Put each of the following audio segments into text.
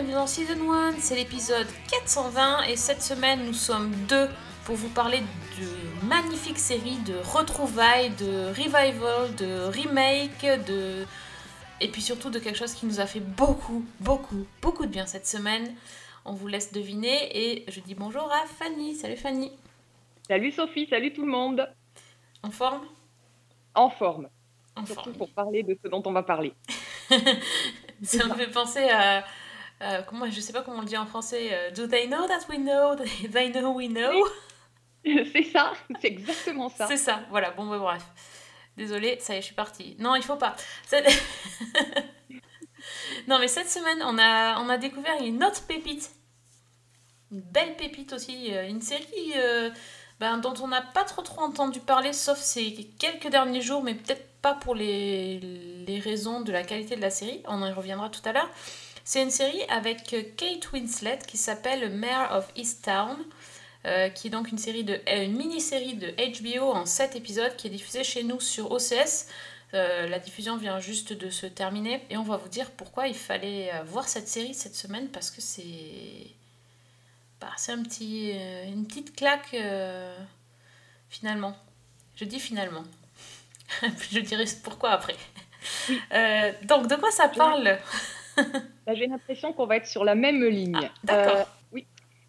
bienvenue dans Season 1, c'est l'épisode 420 et cette semaine nous sommes deux pour vous parler de magnifiques séries de retrouvailles, de revival, de remake, de... et puis surtout de quelque chose qui nous a fait beaucoup, beaucoup, beaucoup de bien cette semaine. On vous laisse deviner et je dis bonjour à Fanny. Salut Fanny. Salut Sophie, salut tout le monde. En forme? En forme, En surtout forme. pour parler de ce dont on va parler. Ça me fait penser à... à- comment, je sais pas comment on le dit en français. euh, Do they know that we know? They know we know? c'est ça, c'est exactement ça. C'est ça, voilà, bon, bah, bref. Désolée, ça y est, je suis partie. Non, il faut pas. Cette- non, mais cette semaine, on a, on a découvert une autre pépite. Une belle pépite aussi. euh, Une série euh, ben, dont on n'a pas trop trop entendu parler, sauf ces quelques derniers jours, mais peut-être pas pour les, les raisons de la qualité de la série. On y reviendra tout à l'heure. C'est une série avec euh, Kate Winslet qui s'appelle Mayor of Easttown. Euh, qui est donc une série de euh, une mini-série de HBO en 7 épisodes qui est diffusée chez nous sur OCS. Euh, la diffusion vient juste de se terminer et on va vous dire pourquoi il fallait voir cette série cette semaine parce que c'est bah, c'est un petit euh, une petite claque euh, finalement. Je dis finalement. Je dirai pourquoi après. Donc de quoi ça parle? Bah, J'ai l'impression qu'on va être sur la même ligne. Ah, d'accord. Euh, oui.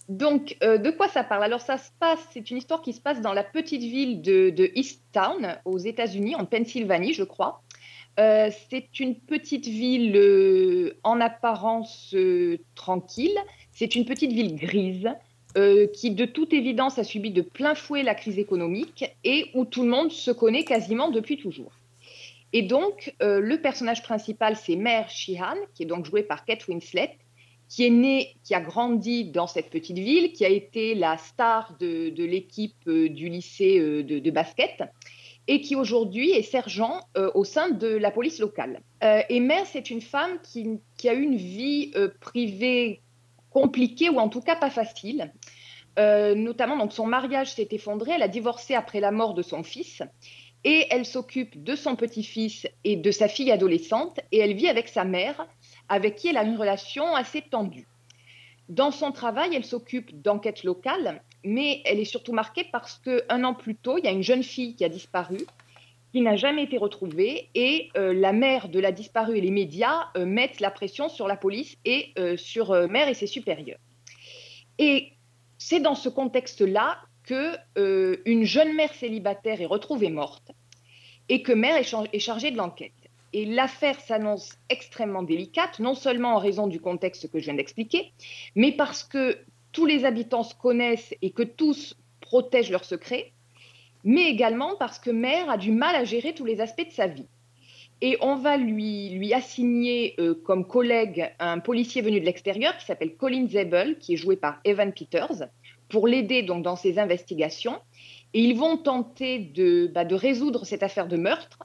Donc, euh, de quoi ça parle? Alors, ça se passe, c'est une histoire qui se passe dans la petite ville de, de Easttown, aux États-Unis, en Pennsylvanie, je crois. Euh, c'est une petite ville euh, en apparence tranquille. C'est une petite ville grise qui, de toute évidence, a subi de plein fouet la crise économique et où tout le monde se connaît quasiment depuis toujours. Et donc, euh, le personnage principal, c'est Mère Sheehan, qui est donc jouée par Kate Winslet, qui est née, qui a grandi dans cette petite ville, qui a été la star de, de l'équipe euh, du lycée euh, de, basket, et qui aujourd'hui est sergent au sein de la police locale. Et Mère, c'est une femme qui, qui a une vie privée compliquée, ou en tout cas pas facile. Notamment, donc, son mariage s'est effondré, elle a divorcé après la mort de son fils et elle s'occupe de son petit-fils et de sa fille adolescente et elle vit avec sa mère avec qui elle a une relation assez tendue. Dans son travail, elle s'occupe d'enquêtes locales, mais elle est surtout marquée parce qu'un an plus tôt, il y a une jeune fille qui a disparu, qui n'a jamais été retrouvée, et euh, la mère de la disparue et les médias euh, mettent la pression sur la police et euh, sur mère et ses supérieurs. Et c'est dans ce contexte-là que euh, une jeune mère célibataire est retrouvée morte et que mère est, char- est chargée de l'enquête. Et l'affaire s'annonce extrêmement délicate, non seulement en raison du contexte que je viens d'expliquer, mais parce que tous les habitants se connaissent et que tous protègent leurs secrets, mais également parce que mère a du mal à gérer tous les aspects de sa vie. Et on va lui, lui assigner euh, comme collègue un policier venu de l'extérieur qui s'appelle Colin Zebel, qui est joué par Evan Peters, pour l'aider donc dans ses investigations. Et ils vont tenter de, bah, résoudre cette affaire de meurtre,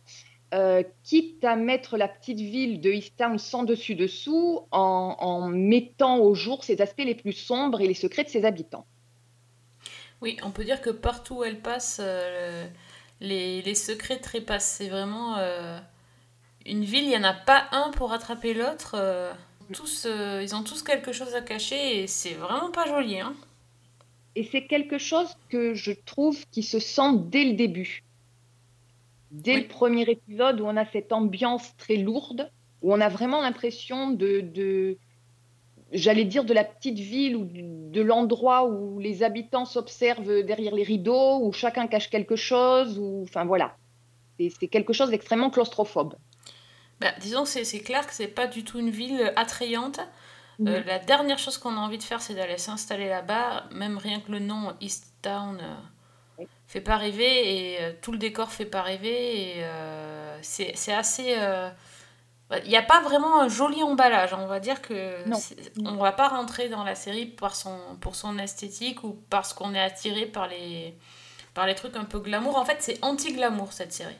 euh, quitte à mettre la petite ville de Easttown sans dessus-dessous en, en mettant au jour ses aspects les plus sombres et les secrets de ses habitants. Oui, on peut dire que partout où elle passe, euh, les, secrets trépassent. C'est vraiment euh, une ville, il n'y en a pas un pour attraper l'autre. tous, ils ont tous quelque chose à cacher et c'est vraiment pas joli. Hein. Et c'est quelque chose que je trouve qui se sent dès le début. Dès Oui. le premier épisode où on a cette ambiance très lourde, où on a vraiment l'impression de, de j'allais dire, de la petite ville ou de l'endroit où les habitants s'observent derrière les rideaux, où chacun cache quelque chose, ou enfin voilà. C'est quelque chose d'extrêmement claustrophobe. Bah, disons que c'est c'est clair que c'est pas du tout une ville attrayante. Euh, la dernière chose qu'on a envie de faire, c'est d'aller s'installer là-bas. Même rien que le nom East Town euh, fait pas rêver et euh, tout le décor fait pas rêver. Et c'est assez. euh, Il n'y a pas vraiment un joli emballage. On va dire que on va pas rentrer dans la série par son, pour son esthétique ou parce qu'on est attiré par les, par les trucs un peu glamour. En fait, c'est anti-glamour cette série.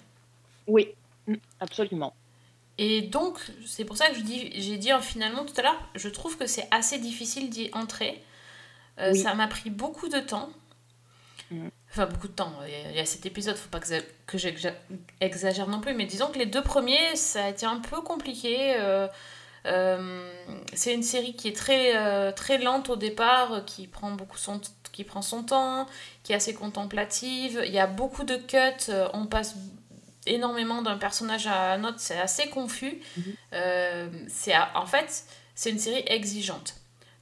Oui, Mm, absolument. Et donc, c'est pour ça que j'ai dit euh, finalement tout à l'heure, je trouve que c'est assez difficile d'y entrer. Euh, Oui. Ça m'a pris beaucoup de temps. Mm. Enfin, beaucoup de temps. Il y a, cet épisode, faut pas que, j'exagère non plus, mais disons que les deux premiers, ça a été un peu compliqué. euh, euh, c'est une série qui est très, très lente au départ, qui prend, beaucoup son, qui prend son temps, qui est assez contemplative. Il y a beaucoup de cuts, on passe énormément d'un personnage à un autre, c'est assez confus. Mhm. Euh, c'est en fait, c'est une série exigeante.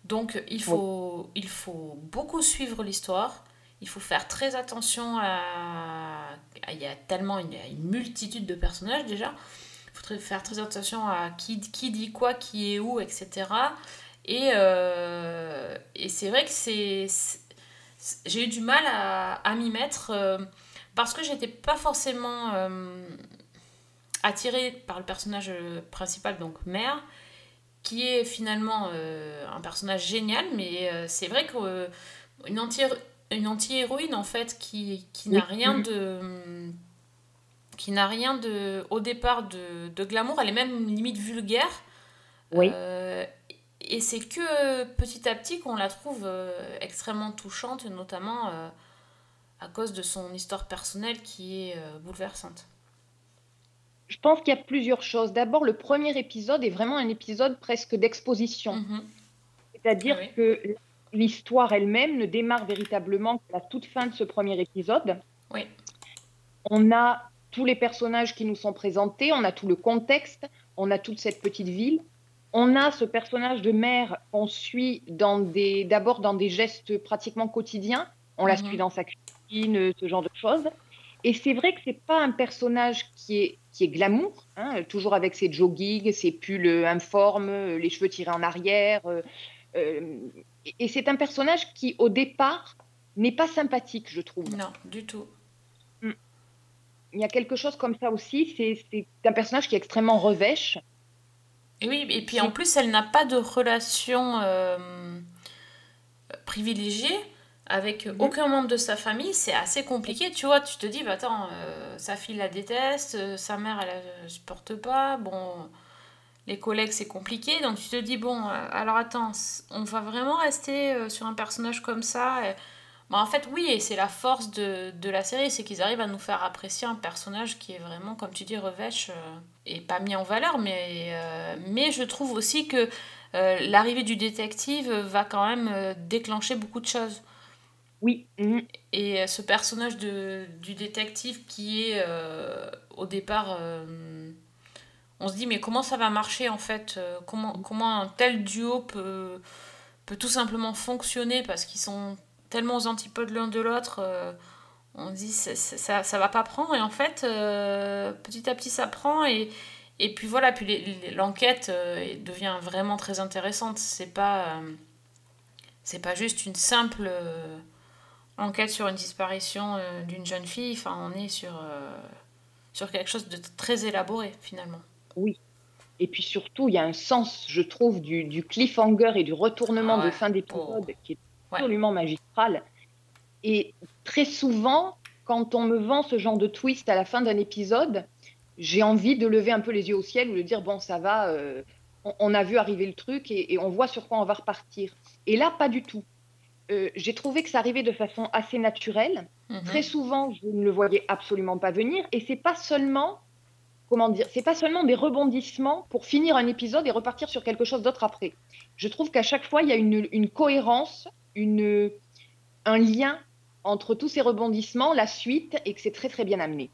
Donc il faut, il faut beaucoup suivre l'histoire. Il faut faire très attention à... Il y a tellement il y a une multitude de personnages déjà. Il faut faire très attention à qui, qui dit quoi, qui est où, etc. Et, euh, et c'est vrai que c'est... c'est- J'ai eu du mal à, à m'y mettre euh, parce que j'étais pas forcément euh, attirée par le personnage euh, principal, donc Mère, qui est finalement euh, un personnage génial, mais euh, c'est vrai qu'une une anti-héroïne en fait qui, qui n'a rien de qui n'a rien de au départ de, de glamour elle est même limite vulgaire Oui. Et c'est que petit à petit qu'on la trouve euh, extrêmement touchante notamment euh, à cause de son histoire personnelle qui est euh, bouleversante Je pense qu'il y a plusieurs choses. D'abord, le premier épisode est vraiment un épisode presque d'exposition. Mhm. C'est-à-dire oui. que l'histoire elle-même ne démarre véritablement qu'à la toute fin de ce premier épisode. Oui. On a tous les personnages qui nous sont présentés, on a tout le contexte, on a toute cette petite ville. On a ce personnage de mère qu'on suit d'abord dans des gestes pratiquement quotidiens. On la Mhm. suit dans sa cuisine, ce genre de choses. Et c'est vrai que c'est pas un personnage qui est, qui est glamour, hein, toujours avec ses joggings, ses pulls informes, euh, les cheveux tirés en arrière. euh, euh, et- c'est un personnage qui, au départ, n'est pas sympathique, je trouve. non du tout Il y a quelque chose comme ça aussi. C'est c'est un personnage qui est extrêmement revêche. Et oui, et puis en plus, elle n'a pas de relation euh, privilégiée avec Mhm. aucun membre de sa famille. C'est assez compliqué, tu vois. Tu te dis, bah attends, euh, sa fille la déteste, euh, sa mère, elle la supporte pas. Bon, les collègues, c'est compliqué. Donc tu te dis, bon, euh, alors attends, on va vraiment rester sur un personnage comme ça? Et- Bah, en fait, oui, et c'est la force de, de la série, c'est qu'ils arrivent à nous faire apprécier un personnage qui est vraiment, comme tu dis, revêche et pas mis en valeur, mais, mais je trouve aussi que l'arrivée du détective va quand même déclencher beaucoup de choses. Oui. mhm. Et euh, ce personnage de, du détective qui est euh, au départ. euh, on se dit, mais comment ça va marcher en fait comment, comment un tel duo peut, peut tout simplement fonctionner parce qu'ils sont tellement aux antipodes l'un de l'autre euh, On se dit, c'est- ça, ça va pas prendre. Et en fait, petit à petit, ça prend. Et, et puis voilà, puis l'enquête devient vraiment très intéressante. C'est pas, c'est pas juste une simple. Enquête sur une disparition euh, d'une jeune fille. Enfin, on est sur, euh, sur quelque chose de très élaboré finalement. Et puis surtout, il y a un sens, je trouve, du, du cliffhanger et du retournement Ah ouais. de fin d'épisode qui est Ouais. absolument magistral. Et très souvent, quand on me vend ce genre de twist à la fin d'un épisode, j'ai envie de lever un peu les yeux au ciel ou de dire bon, ça va, euh, on, on a vu arriver le truc et, et on voit sur quoi on va repartir. Et là, pas du tout. Euh, j'ai trouvé que ça arrivait de façon assez naturelle. Mhm. Très souvent, je ne le voyais absolument pas venir. Et c'est pas seulement, comment dire, c'est pas seulement des rebondissements pour finir un épisode et repartir sur quelque chose d'autre après. Je trouve qu'à chaque fois, il y a une, une cohérence, une, un lien entre tous ces rebondissements, la suite, et que c'est très très bien amené.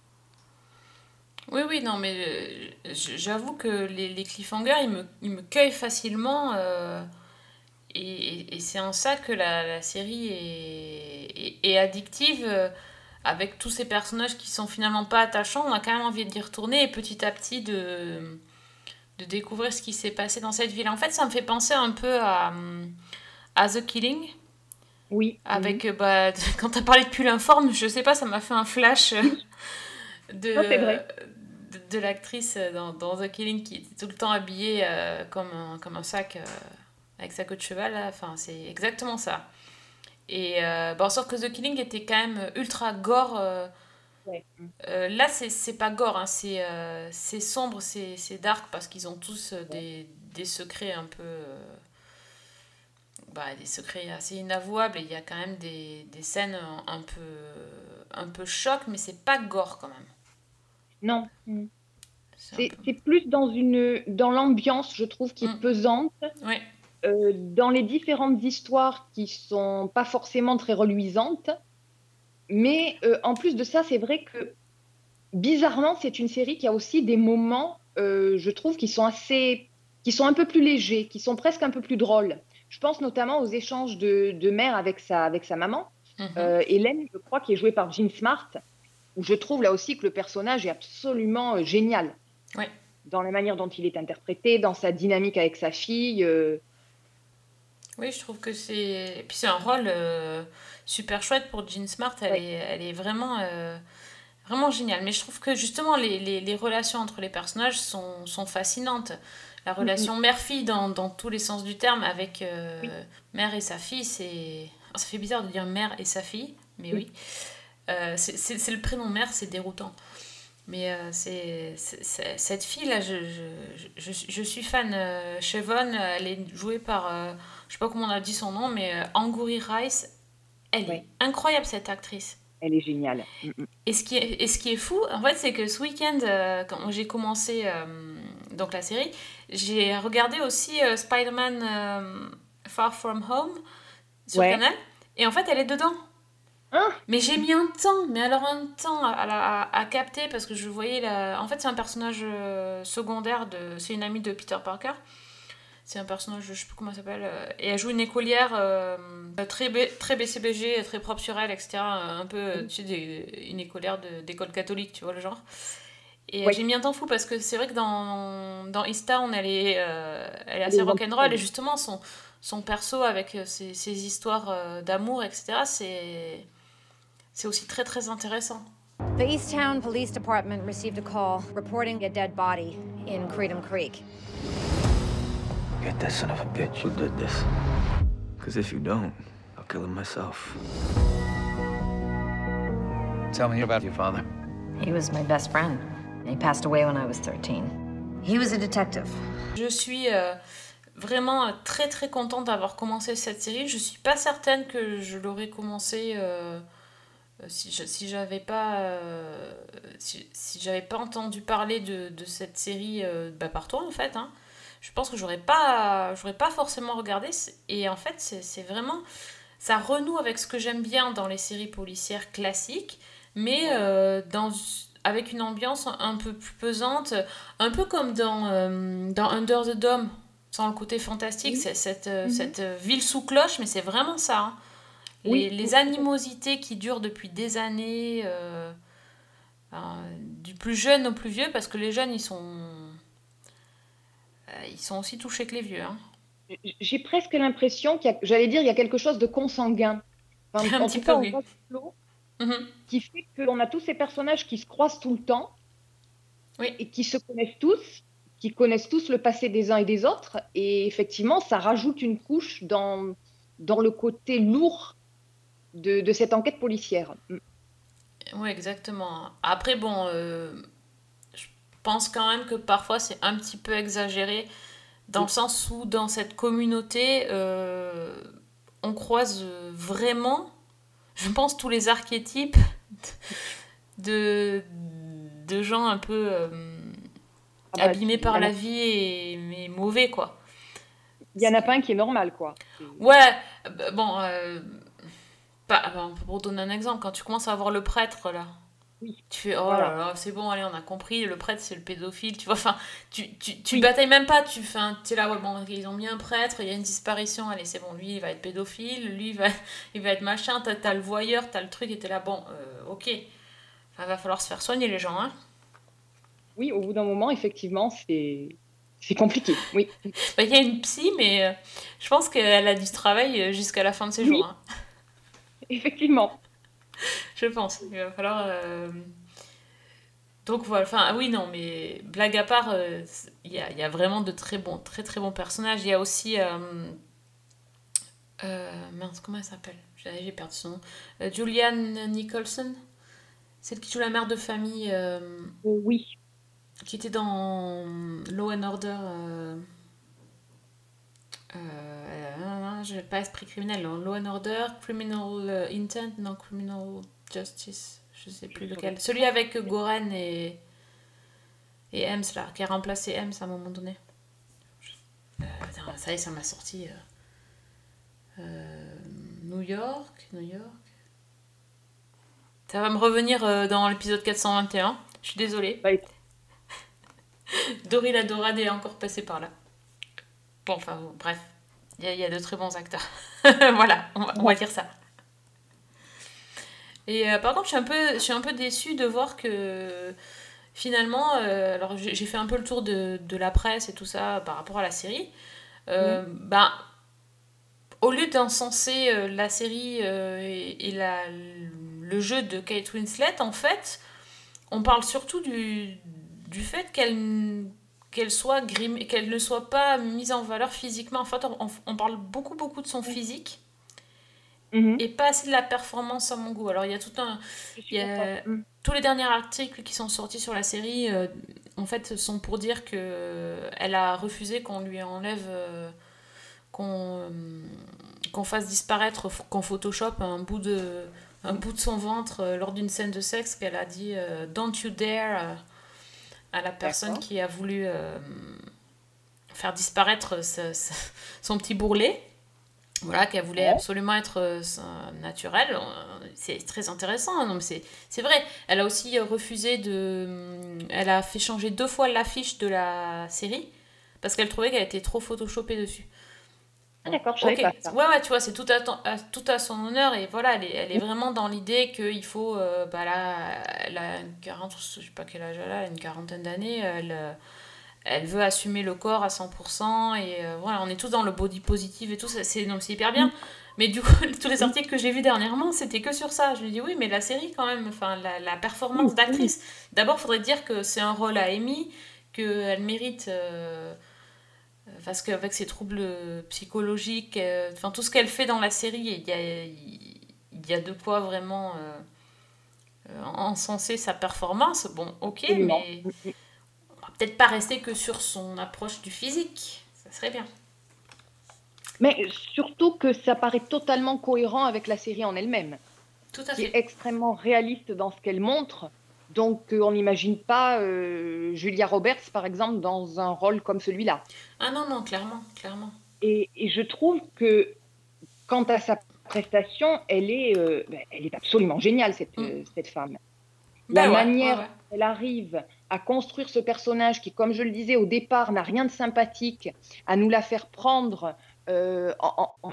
Oui, oui, non, mais euh, j'avoue que les, les cliffhangers, ils me, ils me cueillent facilement. euh, et et- et c'est en ça que la, la série est, est- est addictive. euh, avec tous ces personnages qui sont finalement pas attachants, on a quand même envie d'y retourner et petit à petit de, de découvrir ce qui s'est passé dans cette ville. En fait, ça me fait penser un peu à, à The Killing. Oui. Avec, euh, bah, quand t'as parlé de pull informe, je sais pas, ça m'a fait un flash euh, de, Non, c'est vrai. de, de l'actrice dans, dans The Killing qui était tout le temps habillée euh, comme, un, comme un sac euh, avec sa queue de cheval. là. Enfin, c'est exactement ça. Et euh, bah, en sorte que The Killing était quand même ultra gore. euh, Ouais. euh, là, c'est pas gore, hein, c'est euh, c'est sombre, c'est c'est dark parce qu'ils ont tous euh, des, des secrets un peu. euh, bah, des secrets assez inavouables et il y a quand même des, des scènes un peu, un peu choc, mais c'est pas gore quand même. Non. Mm. C'est un C'est peu- c'est plus dans une dans l'ambiance, je trouve, qui est Mm. pesante, Ouais. Euh, dans les différentes histoires qui sont pas forcément très reluisantes. Mais euh, en plus de ça, c'est vrai que bizarrement, c'est une série qui a aussi des moments, euh, je trouve, qui sont assez, qui sont un peu plus légers, qui sont presque un peu plus drôles. Je pense notamment aux échanges de, de mère avec sa, avec sa maman, Mhm. Hélène, je crois, qui est jouée par Jean Smart, où je trouve là aussi que le personnage est absolument génial. Ouais. Dans la manière dont il est interprété, dans sa dynamique avec sa fille. euh, Oui, je trouve que c'est. Et puis c'est un rôle euh, super chouette pour Jean Smart. Elle, Ouais. est, elle est vraiment, euh, vraiment géniale. Mais je trouve que justement, les, les, les relations entre les personnages sont, sont fascinantes. La relation mère-fille dans, dans tous les sens du terme, avec euh, Oui. mère et sa fille, c'est. Ça fait bizarre de dire mère et sa fille, mais oui. Oui. C'est le prénom mère, c'est déroutant. Mais euh, c'est cette fille-là, je, je, je, suis fan. Euh, Chevon, elle est jouée par. euh, je sais pas comment on a dit son nom, mais euh, Angourie Rice, elle Ouais. est incroyable cette actrice. elle est géniale. Mm, mm. Et ce qui est, et ce qui est fou, en fait, c'est que ce week-end, euh, quand j'ai commencé euh, donc la série, j'ai regardé aussi euh, Spider-Man Far From Home sur Ouais. Canal, et en fait, elle est dedans. Ah Mais j'ai mis un temps, mais alors un temps à, à- à- capter parce que je voyais la. En fait, c'est un personnage secondaire de. C'est une amie de Peter Parker. C'est un personnage, je sais plus comment elle s'appelle. euh, Et elle joue une écolière euh, très, B- très BCBG, très propre sur elle, etc. Un peu, euh, tu sais, des- une écolière de- d'école catholique, tu vois le genre. Et euh, Oui. j'ai mis un temps fou parce que c'est vrai que dans, dans East Town, elle est, euh, elle est assez rock'n'roll. Et justement, son, son perso avec euh, ses, ses histoires euh, d'amour, etc., c'est. C'est aussi très très intéressant. The Easttown Police Department received a call reporting a dead body in Creedham Creek. Get that son of a bitch who did this? Because if you don't, I'll kill him myself. Tell me about your father. He was my best friend. He passed away when I was 13. He was a detective. Je suis euh, vraiment euh, très très contente d'avoir commencé cette série. Je suis pas certaine que je l'aurais commencé euh, si je- si j'avais pas euh, si, si j'avais pas entendu parler de, de cette série euh, bah, par toi en fait. hein. Je pense que j'aurais pas j'aurais pas forcément regardé et en fait c'est vraiment ça renoue avec ce que j'aime bien dans les séries policières classiques, mais euh, dans, avec une ambiance un peu plus pesante, un peu comme dans, euh, dans Under the Dome, sans le côté fantastique, c'est cette, euh, Mhm. cette ville sous cloche, mais c'est vraiment ça. hein. Les, Oui. les animosités qui durent depuis des années, euh, du plus jeune au plus vieux, parce que les jeunes, ils sont, ils sont aussi touchés que les vieux. hein. J'ai presque l'impression qu'il y a, j'allais dire, il y a quelque chose de consanguin. Enfin, Un en petit tout cas, peu, on oui. Mhm. qui fait qu'on a tous ces personnages qui se croisent tout le temps Oui. et qui se connaissent tous, qui connaissent tous le passé des uns et des autres. Et effectivement, ça rajoute une couche dans, dans le côté lourd de, de cette enquête policière. Mm. Oui, exactement. Après, bon, euh, pense quand même que parfois c'est un petit peu exagéré, dans le sens où dans cette communauté, euh, on croise euh, vraiment, je pense, tous les archétypes de, de gens un peu euh, Ah bah, abîmés par la vie et mais mauvais, quoi. Il y en a pas un qui est normal, quoi. Ouais, bah, bon, euh, pas- bon, pour donner un exemple, quand tu commences à voir le prêtre là, Oui. tu fais oh Voilà. là là, c'est bon, allez, on a compris, le prêtre c'est le pédophile, tu vois, enfin, tu, tu, tu Oui. batailles même pas, tu t'es là, ouais, bon, ils ont mis un prêtre, il y a une disparition, allez, c'est bon, lui il va être pédophile, lui il va, il va être machin, t'as, t'as le voyeur, t'as le truc, et t'es là, bon, euh, ok, enfin, va falloir se faire soigner les gens, hein. Oui, au bout d'un moment, effectivement, c'est c'est compliqué. Oui. Bah, Il y a une psy, mais euh, je pense qu'elle a du travail euh, jusqu'à la fin de ses Oui. jours, hein. Effectivement. Je pense. Il va falloir. euh, Donc voilà. Enfin, ah oui, non, mais blague à part, euh, il y, a, il y a vraiment de très bons, très très bons personnages. Il y a aussi. euh, mince, comment elle s'appelle? J'ai perdu son nom. Julianne Nicholson? Celle qui joue la mère de famille, oui. qui était dans Law and Order. Euh, non, je pas esprit criminel, non. Law and Order, Criminal euh, Intent, non, Criminal Justice, je sais plus lequel. Celui avec Goren et, et Ems, là, qui a remplacé Ems à un moment donné. Euh, putain, ça y est, ça m'a sorti. euh, New York, New York. Ça va me revenir dans l'épisode 421. Je suis désolée. Écoute, Dory la Dorade est encore passée par là. Bon, enfin, bon, bref. Il y, a- il y a de très bons acteurs. voilà, on va, on va dire ça. Et euh, par contre, je suis, un peu, je suis un peu déçue de voir que finalement, euh, alors j'ai fait un peu le tour de, de la presse et tout ça par rapport à la série. Euh, Ben, au lieu d'encenser la série et, et la, le jeu de Kate Winslet, en fait, on parle surtout du, du fait qu'elle qu'elle soit grimée, qu'elle ne soit pas mise en valeur physiquement. En fait, on, on parle beaucoup beaucoup de son physique mhm, et pas assez de la performance à mon goût. Alors il y a tout un il y a-. Mm. tous les derniers articles qui sont sortis sur la série, euh, en fait, sont pour dire que euh, elle a refusé qu'on lui enlève, euh, qu'on euh, qu'on fasse disparaître, qu'on Photoshop un bout de un bout de son ventre lors d'une scène de sexe qu'elle a dit Don't you dare à la personne qui a voulu euh, faire disparaître ce- ce- son petit bourrelet. Voilà, qu'elle voulait Ouais. absolument être euh, naturelle. Euh, C'est très intéressant. hein. Non, mais c'est vrai. Elle a aussi refusé de. Elle a fait changer deux fois l'affiche de la série parce qu'elle trouvait qu'elle était trop photoshopée dessus. Ah, d'accord, je savais Ok. pas ça. Ouais, ouais, tu vois, c'est tout à, ton- à- tout à son honneur et voilà, elle est, elle est vraiment dans l'idée qu'il faut. euh, bah là, elle a une 40, je sais pas quel âge elle a, une quarantaine d'années. Elle, euh, elle veut assumer le corps à 100% et euh, voilà, on est tous dans le body positive et tout, c'est donc c'est hyper bien. Mais du coup, tous les articles que j'ai vus dernièrement, c'était que sur ça. Je me dis oui, mais la série quand même, enfin la, la performance d'actrice. D'abord, il faudrait dire que c'est un rôle à Amy, qu'elle mérite. euh, parce qu'avec ses troubles psychologiques, euh, enfin tout ce qu'elle fait dans la série, il y a, il y a de quoi vraiment euh, euh, encenser sa performance. Bon, ok, Absolument. mais on va peut-être pas rester que sur son approche du physique. Ça serait bien. Mais surtout que ça paraît totalement cohérent avec la série en elle-même, Tout à qui est extrêmement réaliste dans ce qu'elle montre. Donc, euh, on n'imagine pas euh, Julia Roberts, par exemple, dans un rôle comme celui-là. Ah non, non, clairement, clairement. Et, et je trouve que, quant à sa prestation, elle est, euh, ben, elle est absolument géniale, cette, Mm. euh, cette femme. Bah La ouais, manière ouais, ouais. dont elle arrive à construire ce personnage qui, comme je le disais au départ, n'a rien de sympathique, à nous la faire prendre euh, en- en- en-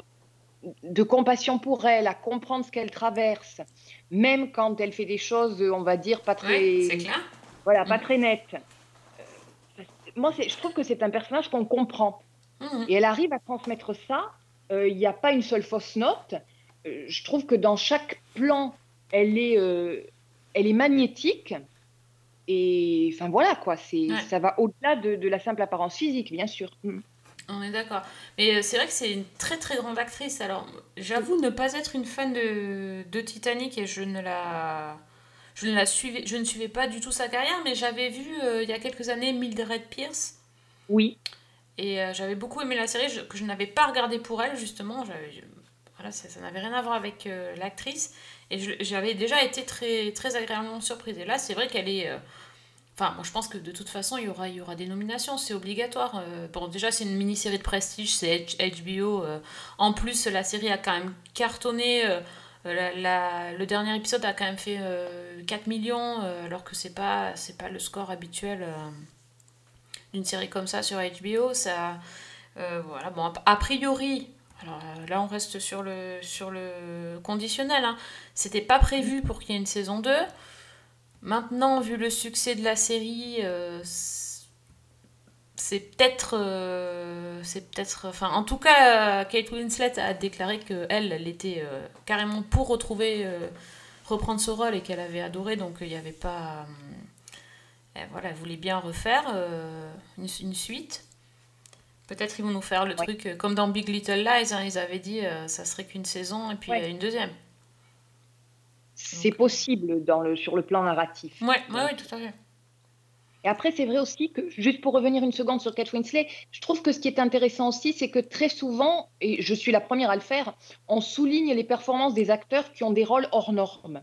de compassion pour elle, à comprendre ce qu'elle traverse, même quand elle fait des choses, on va dire, pas très, Ouais, c'est clair. voilà, pas Mm. très nettes. Euh, Moi, je trouve que c'est un personnage qu'on comprend. Mhm. Et elle arrive à transmettre ça. Euh, Il n'y a pas une seule fausse note. Euh, je trouve que dans chaque plan, elle est, elle est magnétique. Et enfin voilà quoi, c'est, Ouais. ça va au-delà de, de la simple apparence physique, bien sûr. Mm. On est d'accord. Mais euh, c'est vrai que c'est une très très grande actrice. Alors, j'avoue ne pas être une fan de, de Titanic et je ne la. Je ne, la suivais, je ne suivais pas du tout sa carrière, mais j'avais vu euh, il y a quelques années Mildred Pierce Oui, et euh, j'avais beaucoup aimé la série je- que je n'avais pas regardée pour elle, justement. J'avais- voilà, ça, ça n'avait rien à voir avec euh, l'actrice et j'avais déjà été très, très agréablement surprise. Et là, c'est vrai qu'elle est. Enfin, moi je pense que de toute façon, il y aura, il y aura des nominations, c'est obligatoire. Euh, bon, déjà, c'est une mini-série de prestige, c'est HBO. euh. En plus, la série a quand même cartonné. euh, la- le dernier épisode a quand même fait euh, 4 millions, alors que c'est pas, c'est pas le score habituel d'une série comme ça sur HBO. Ça, voilà, bon, a, priori. Alors là, on reste sur le, sur le conditionnel. Hein. C'était pas prévu pour qu'il y ait une saison 2. Maintenant, vu le succès de la série, euh, c'est peut-être. euh, c'est peut-être. Enfin, en tout cas, Kate Winslet a déclaré qu'elle, elle était euh, carrément pour retrouver. reprendre ce rôle et qu'elle avait adoré, donc il n'y avait pas. elle- voilà, elle voulait bien refaire une, une suite. Peut-être ils vont nous faire le Ouais. truc comme dans Big Little Lies, hein, ils avaient dit euh, ça serait qu'une saison et puis Ouais. une deuxième. C'est Donc, possible dans le, sur le plan narratif. Ouais, ouais, ouais, tout à fait. Et après, c'est vrai aussi que, juste pour revenir une seconde sur Kate Winslet, je trouve que ce qui est intéressant aussi, c'est que très souvent, et je suis la première à le faire, on souligne les performances des acteurs qui ont des rôles hors normes.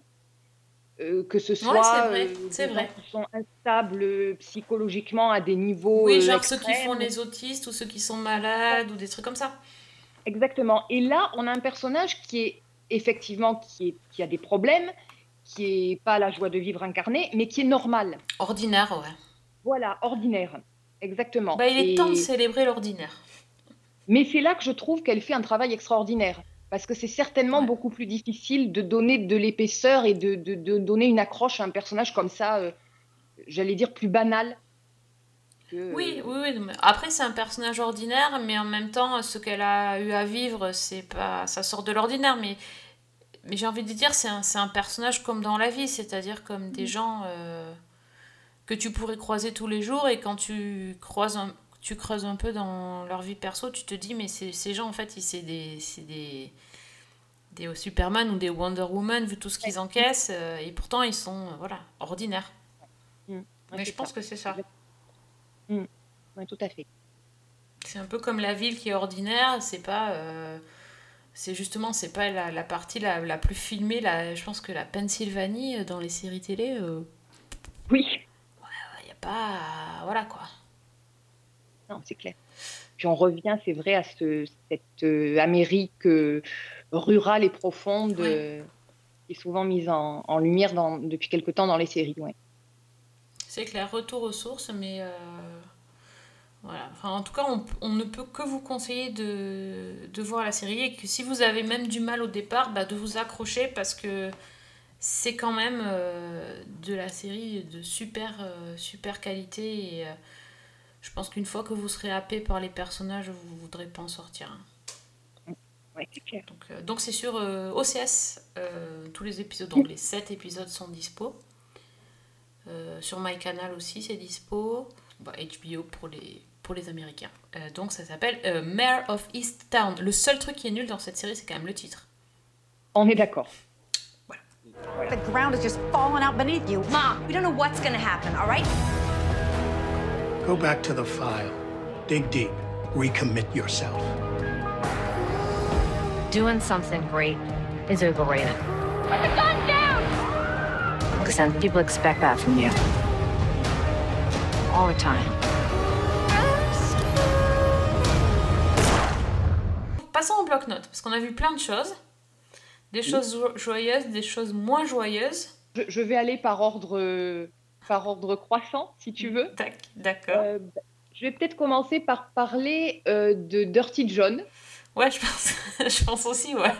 Euh, que ce soit Ouais, c'est vrai, euh, des vrai. gens qui sont instables euh, psychologiquement à des niveaux Oui, genre ceux qui font les autistes ou ceux qui sont malades ou des trucs comme ça. Exactement. Et là, on a un personnage qui est effectivement qui, est, qui a des problèmes, qui est pas la joie de vivre incarnée, mais qui est normal. Ordinaire, ouais. Voilà, ordinaire. Exactement. Bah, il est Et- temps de célébrer l'ordinaire. Mais c'est là que je trouve qu'elle fait un travail extraordinaire. Parce que c'est certainement Ouais. beaucoup plus difficile de donner de l'épaisseur et de, de- de donner une accroche à un personnage comme ça, euh, j'allais dire plus banal. Que- Oui, oui, oui. mais Après, c'est un personnage ordinaire, mais en même temps, ce qu'elle a eu à vivre, c'est pas, ça sort de l'ordinaire. Mais, mais j'ai envie de dire, c'est un, c'est un personnage comme dans la vie, c'est-à-dire comme des gens euh, que tu pourrais croiser tous les jours, et quand tu croises un, tu creuses un peu dans leur vie perso, tu te dis, mais ces, ces gens, en fait, ils- c'est des, c'est des, des Superman ou des Wonder Woman, vu tout ce qu'ils encaissent, euh, et pourtant, ils sont, euh, voilà, ordinaires. Mm. Mais je pense ça. que c'est ça. Ouais, tout à fait. C'est un peu comme la ville qui est ordinaire, c'est pas. euh, c'est justement, c'est pas la, la partie la, la plus filmée. La, je pense que la Pennsylvanie, euh, dans les séries télé, euh, Oui, il n'y a pas. Voilà quoi. non, c'est clair. Puis on revient, c'est vrai, à ce- cette Amérique rurale et profonde qui est souvent mise en, en lumière dans- depuis quelque temps dans les séries. Ouais. C'est clair, retour aux sources, mais. euh, voilà. Enfin, en tout cas, on, on ne peut que vous conseiller de, de voir la série et que si vous avez même du mal au départ, bah, de vous accrocher parce que c'est quand même euh, de la série de super, euh, super qualité et je pense qu'une fois que vous serez happé par les personnages, vous ne voudrez pas en sortir. hein. Ouais, c'est clair. Donc euh, c'est sur euh, OCS, euh, tous les épisodes, donc les 7 épisodes sont dispo. Euh, sur MyCanal aussi c'est dispo. Bah, HBO pour les, pour les Américains. Euh, donc ça s'appelle euh, Mayor of East Town. Le seul truc qui est nul dans cette série c'est quand même le titre. On est d'accord. The ground is just falling out beneath you. Mom, we don't know what's gonna happen, all right? Go back to the file. Dig deep. Recommit yourself. Doing something great is overrated. Put the gun down! Because then people expect that from you. All the time. Passons au bloc-notes parce qu'on a vu plein de choses. Des choses jo- joyeuses, des choses moins joyeuses. Je, je vais aller par ordre, par ordre croissant, si tu veux. Tac, D'accord. Euh, je vais peut-être commencer par parler euh, de Dirty John, Ouais, je pense, je pense aussi, ouais.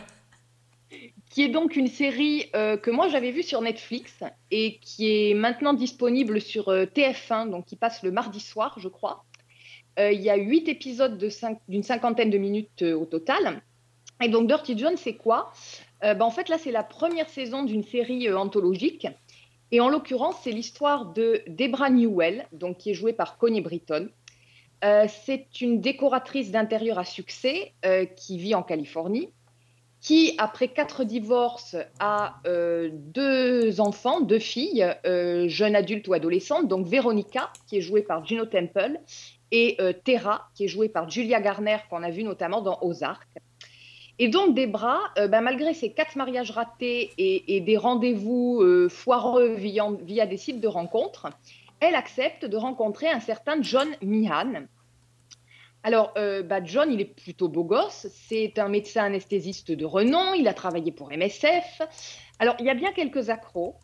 Qui est donc une série euh, que moi j'avais vue sur Netflix et qui est maintenant disponible sur euh, TF1, donc qui passe le mardi soir, je crois. Euh, il y a huit épisodes d'une cinquantaine de minutes au total. Et donc Dirty John, c'est quoi? Ben, En fait, là, c'est la première saison d'une série anthologique. Et en l'occurrence, c'est l'histoire de Debra Newell, donc, qui est jouée par Connie Britton. C'est une décoratrice d'intérieur à succès qui vit en Californie, qui, après quatre divorces, a euh, deux enfants, deux filles, euh, jeunes adultes ou adolescentes, donc Véronica, qui est jouée par Gino Temple, et euh, Terra, qui est jouée par Julia Garner, qu'on a vu notamment dans Ozark. Et donc, Debra, euh, ben, malgré ses quatre mariages ratés et, des rendez-vous foireux via, via des sites de rencontres, elle accepte de rencontrer un certain John Meehan. Alors, euh, bah, John, il est plutôt beau gosse. C'est un médecin anesthésiste de renom. Il a travaillé pour MSF. Alors, il y a bien quelques accros.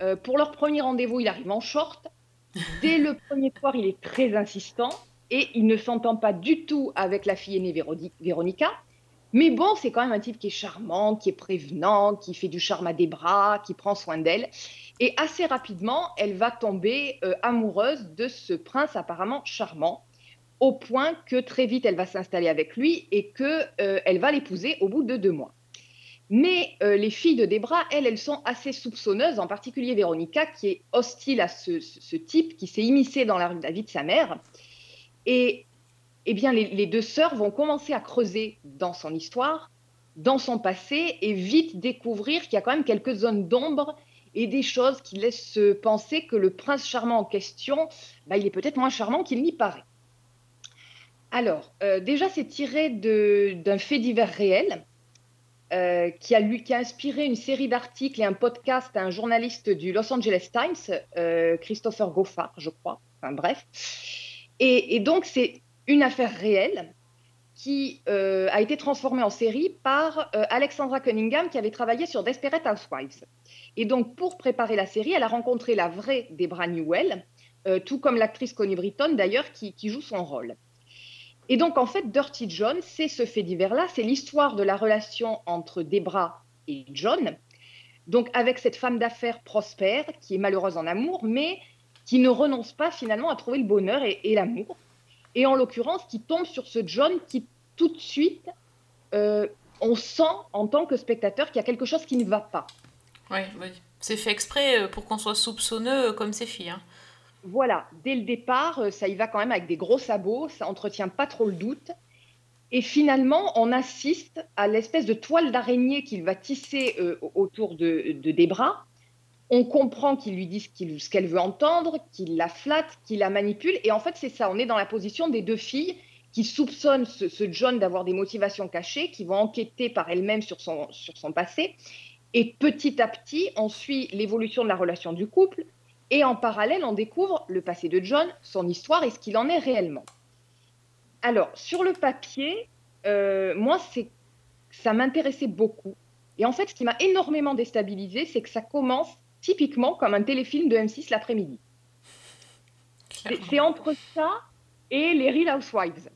Euh, pour leur premier rendez-vous, il arrive en short. Dès le premier soir, il est très insistant et il ne s'entend pas du tout avec la fille aînée Véroni- Véronica. Mais bon, c'est quand même un type qui est charmant, qui est prévenant, qui fait du charme à des bras, qui prend soin d'elle. Et assez rapidement, elle va tomber euh, amoureuse de ce prince apparemment charmant, au point que très vite, elle va s'installer avec lui et qu'elle elle va l'épouser au bout de deux mois. Mais euh, les filles de Debra, elles, elles sont assez soupçonneuses, en particulier Véronica, qui est hostile à ce, type, qui s'est immiscé dans la, la vie de sa mère. Et eh bien, les, les deux sœurs vont commencer à creuser dans son histoire, dans son passé, et vite découvrir qu'il y a quand même quelques zones d'ombre et des choses qui laissent penser que le prince charmant en question, bah, il est peut-être moins charmant qu'il n'y paraît. Alors, euh, déjà, c'est tiré d'un fait divers réel euh, qui, a, inspiré une série d'articles et un podcast à un journaliste du Los Angeles Times, euh, Christopher Goffard, je crois. Enfin bref. Et, donc, c'est une affaire réelle qui a été transformée en série par Alexandra Cunningham, qui avait travaillé sur Desperate Housewives. Et donc, pour préparer la série, elle a rencontré la vraie Debra Newell, tout comme l'actrice Connie Britton, d'ailleurs, qui joue son rôle. Et donc, en fait, Dirty John, c'est ce fait divers-là, c'est l'histoire de la relation entre Debra et John, donc avec cette femme d'affaires prospère, qui est malheureuse en amour, mais qui ne renonce pas finalement à trouver le bonheur et, l'amour. Et en l'occurrence, qui tombe sur ce John qui, tout de suite, euh, on sent en tant que spectateur qu'il y a quelque chose qui ne va pas. Oui, oui. c'est fait exprès euh, pour qu'on soit soupçonneux euh, comme ces filles. Hein. Voilà, dès le départ, euh, ça y va quand même avec des gros sabots, ça entretient pas trop le doute. Et finalement, on assiste à l'espèce de toile d'araignée qu'il va tisser euh, autour de, de Debra. On comprend qu'il lui dit ce qu'elle veut entendre, qu'il la flatte, qu'il la manipule. Et en fait, c'est ça, on est dans la position des deux filles qui soupçonnent ce, John d'avoir des motivations cachées, qui vont enquêter par elles-mêmes sur son, sur son passé. Et petit à petit, on suit l'évolution de la relation du couple, et en parallèle, on découvre le passé de John, son histoire et ce qu'il en est réellement. Alors, sur le papier, euh, moi, ça m'intéressait beaucoup. Et en fait, ce qui m'a énormément déstabilisé, c'est que ça commence typiquement comme un téléfilm de M6 l'après-midi. C'est entre ça et les Real Housewives.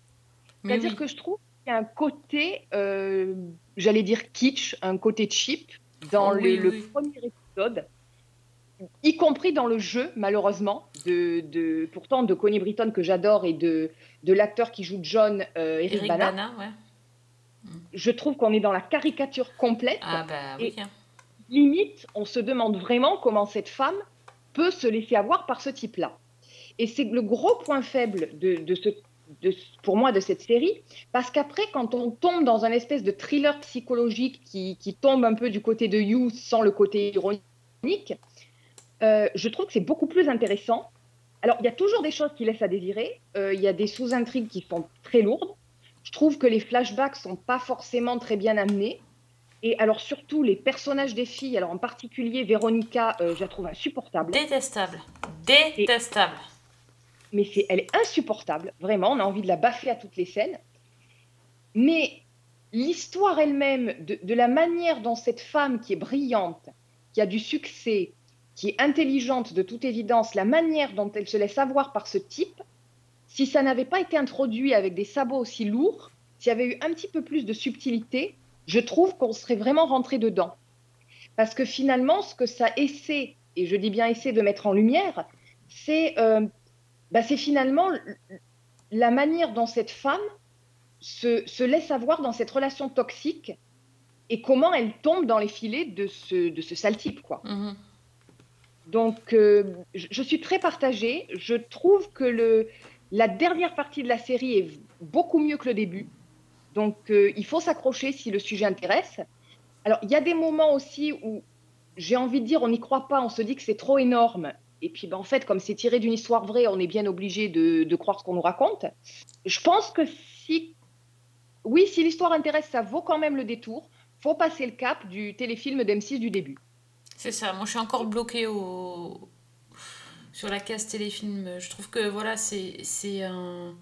C'est-à-dire que je trouve qu'il y a un côté, euh, j'allais dire kitsch, un côté cheap dans oh le, premier épisode y compris dans le jeu, malheureusement, de, pourtant de Connie Britton que j'adore et de, de l'acteur qui joue John, euh, Eric, Bana. Je trouve qu'on est dans la caricature complète. Ah bah oui. Et limite, on se demande vraiment comment cette femme peut se laisser avoir par ce type-là. Et c'est le gros point faible de, ce, pour moi de cette série, parce qu'après, quand on tombe dans un espèce de thriller psychologique qui, qui tombe un peu du côté de You sans le côté ironique, euh, je trouve que c'est beaucoup plus intéressant. Alors, il y a toujours des choses qui laissent à désirer. Euh, il y a des sous-intrigues qui sont très lourdes. Je trouve que les flashbacks sont pas forcément très bien amenés. Et alors, surtout, les personnages des filles, alors en particulier Véronica, euh, je la trouve insupportable. Détestable. Détestable. mais c'est, elle est insupportable, vraiment. On a envie de la baffer à toutes les scènes. Mais l'histoire elle-même, de, de la manière dont cette femme qui est brillante, qui a du succès, qui est intelligente de toute évidence, la manière dont elle se laisse avoir par ce type, si ça n'avait pas été introduit avec des sabots aussi lourds, s'il y avait eu un petit peu plus de subtilité, je trouve qu'on serait vraiment rentré dedans. Parce que finalement, ce que ça essaie, et je dis bien essaie de mettre en lumière, c'est euh, bah finalement la manière dont cette femme se, se, laisse avoir dans cette relation toxique et comment elle tombe dans les filets de ce, de ce sale type. Quoi. Mm-hmm. Donc, euh, je suis très partagée. Je trouve que la dernière partie de la série est beaucoup mieux que le début. Donc, euh, il faut s'accrocher si le sujet intéresse. Alors, il y a des moments aussi où j'ai envie de dire, on n'y croit pas, on se dit que c'est trop énorme. Et puis, ben, en fait, comme c'est tiré d'une histoire vraie, on est bien obligé de, de croire ce qu'on nous raconte. Je pense que si, oui, si l'histoire intéresse, ça vaut quand même le détour. Faut passer le cap du téléfilm d'M6 du début. C'est ça, moi je suis encore bloquée au... sur la case téléfilm. Je trouve que voilà, c'est un.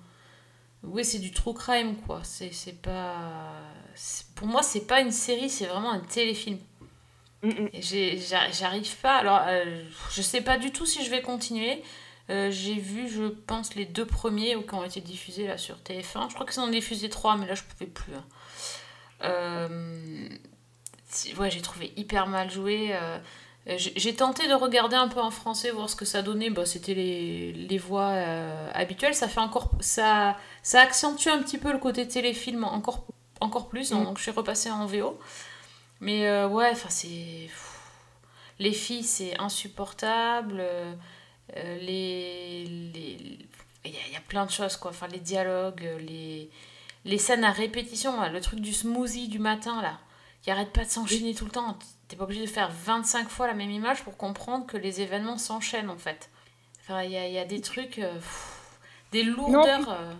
Oui, c'est du true crime quoi. C'est pas. Pour moi, c'est pas une série, c'est vraiment un téléfilm. J'arrive pas. Alors, euh, je sais pas du tout si je vais continuer. Euh, j'ai vu, je pense, les deux premiers qui ont été diffusés là sur TF1. Je crois qu'ils en ont diffusé trois, mais là je pouvais plus. Hein. Euh, ouais, j'ai trouvé hyper mal joué. Euh, j'ai tenté de regarder un peu en français, voir ce que ça donnait. Bah, C'était les, les voix euh, habituelles. Ça, fait encore, ça, ça accentue un petit peu le côté téléfilm encore, encore plus. Mm. Donc, je suis repassée en VO. Mais euh, ouais, enfin, c'est. Les filles, c'est insupportable. les. Il y, a plein de choses, quoi. Enfin, les dialogues, les, les scènes à répétition. Le truc du smoothie du matin, là qui arrête pas de s'enchaîner tout le temps. T'es pas obligé de faire 25 fois la même image pour comprendre que les événements s'enchaînent en fait. Enfin, il y, a- y a des trucs, euh, pff, des lourdeurs. euh,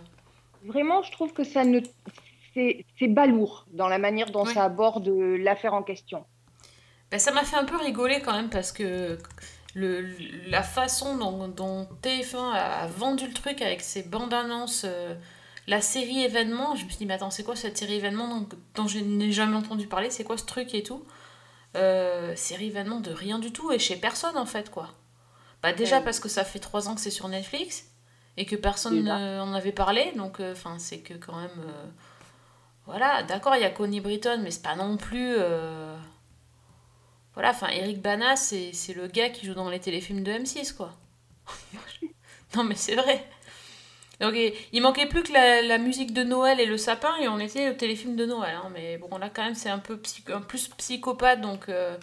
Vraiment, je trouve que ça ne. C'est balourd dans la manière dont ça aborde euh, l'affaire en question. Ben, ça m'a fait un peu rigoler quand même parce que le, la façon dont, dont TF1 a, a vendu le truc avec ses bandes annonces, euh, la série événement, je me suis dit, mais attends, c'est quoi cette série événement dont, dont je n'ai jamais entendu parler? C'est quoi ce truc et tout? Euh, Série événement de rien du tout et chez personne en fait, quoi. Bah, déjà Ouais. parce que ça fait trois ans que c'est sur Netflix et que personne n'en avait parlé, donc euh, enfin c'est que quand même. euh, voilà, d'accord, il y a Connie Britton, mais c'est pas non plus. voilà, enfin, Eric Bana, c'est c'est le gars qui joue dans les téléfilms de M6, quoi. non, mais c'est vrai. Donc, il manquait plus que la, la musique de Noël et le sapin, et on était au téléfilm de Noël. hein. Mais bon, là, quand même, c'est un peu plus psychopathe, donc euh,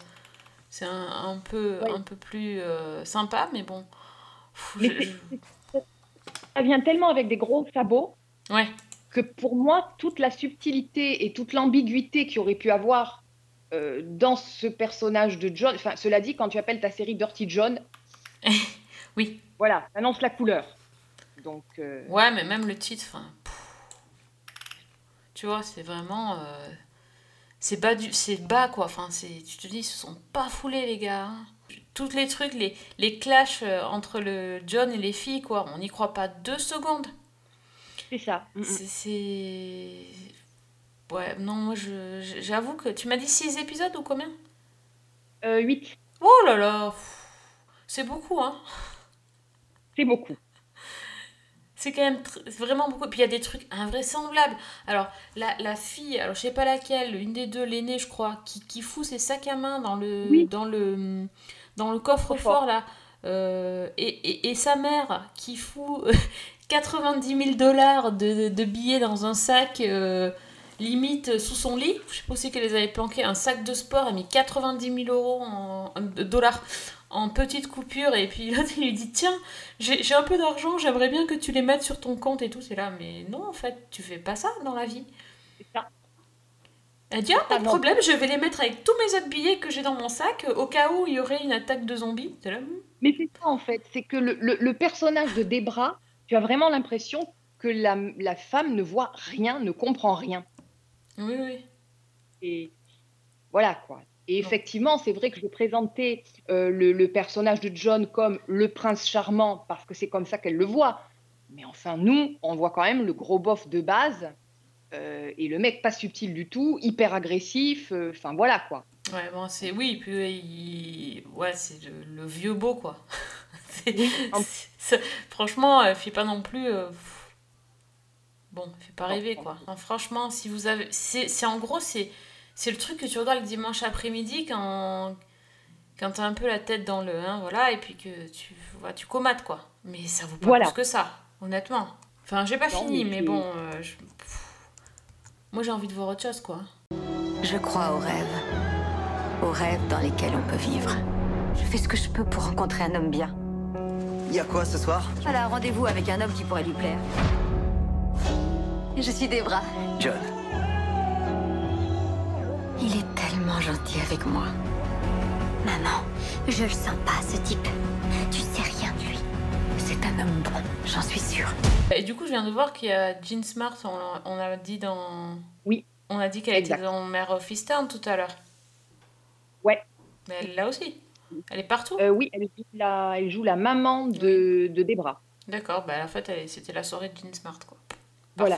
c'est un, un peu, un peu plus euh, sympa, mais bon. Pff, Mais je- c'est- je- Ça vient tellement avec des gros sabots Ouais, que pour moi, toute la subtilité et toute l'ambiguïté qu'il aurait pu avoir euh, dans ce personnage de John, enfin, cela dit, quand tu appelles ta série Dirty John, oui. voilà, annonce la couleur. Donc, euh, Ouais, mais même le titre, pff. Tu vois, c'est vraiment. euh, c'est bas, du... c'est bas quoi. Enfin, c'est... tu te dis, ils se sont pas foulés, les gars. hein. Tous les trucs, les, les clashs euh, entre le John et les filles, quoi. On n'y croit pas deux secondes. c'est ça. Mm, mm. C'est. Ouais, non, moi, je... j'avoue que. Tu m'as dit 6 épisodes ou combien? Euh, 8, Oh là là C'est beaucoup, hein. c'est beaucoup. C'est quand même vraiment beaucoup. Puis il y a des trucs invraisemblables. Alors, la, la fille, alors je sais pas laquelle, une des deux, l'aînée, je crois, qui, qui fout ses sacs à main dans le, Oui. dans le, dans le coffre-fort, là. Euh, et, et, et sa mère qui fout 90 000 dollars de, de billets dans un sac, euh, limite sous son lit. Je sais pas aussi qu'elle les avait planqués. Un sac de sport, elle a mis 90 000 euros en, dollars en petite coupure. Et puis l'autre, il lui dit Tiens, j'ai un peu d'argent, j'aimerais bien que tu les mettes sur ton compte et tout. C'est là, mais non, en fait, tu fais pas ça dans la vie. Ça. Elle dit Ah, pas de problème, je vais les mettre avec tous mes autres billets que j'ai dans mon sac, au cas où il y aurait une attaque de zombies. C'est là, hmm. Mais c'est ça en fait, c'est que le, le- le personnage de Debra, tu as vraiment l'impression que la, la femme ne voit rien, ne comprend rien. Oui, oui. Et voilà quoi. Et effectivement, c'est vrai que je présentais euh, le, le personnage de John comme le prince charmant parce que c'est comme ça qu'elle le voit. Mais enfin, nous, on voit quand même le gros bof de base euh, et le mec pas subtil du tout, hyper agressif. euh, Enfin voilà quoi. Ouais, bon, c'est. Oui, puis il... ouais, c'est le, le vieux beau, quoi. Oui, en- Franchement, euh, fait pas non plus. Bon, fait pas rêver, quoi. Franchement, si vous avez. C'est- en gros, c'est c'est le truc que tu regardes le dimanche après-midi quand. Quand t'as un peu la tête dans le. Hein, voilà, et puis que tu, voilà, tu comates, quoi. Mais ça vaut pas Voilà. plus que ça, honnêtement. Enfin, j'ai pas Non, fini, mais bon. euh, je-. Moi, j'ai envie de voir autre chose, quoi. Je crois aux rêves. Aux rêves dans lesquels on peut vivre. Je fais ce que je peux pour rencontrer un homme bien. Y a quoi ce soir? Un rendez-vous avec un homme qui pourrait lui plaire. Je suis Debra. John. Il est tellement gentil avec moi. Maman, je le sens pas, ce type. Tu sais rien de lui. C'est un homme bon, j'en suis sûre. Et du coup, je viens de voir qu'il y a Jean Smart, on, a dit dans. Oui. On a dit qu'elle était dans Mare of Easttown tout à l'heure. Ouais. Mais elle l'a aussi. Elle est partout. Euh, oui, elle joue, la, elle joue la maman de, de Debra. D'accord, bah en fait, c'était la soirée de Jean Smart, quoi. Voilà.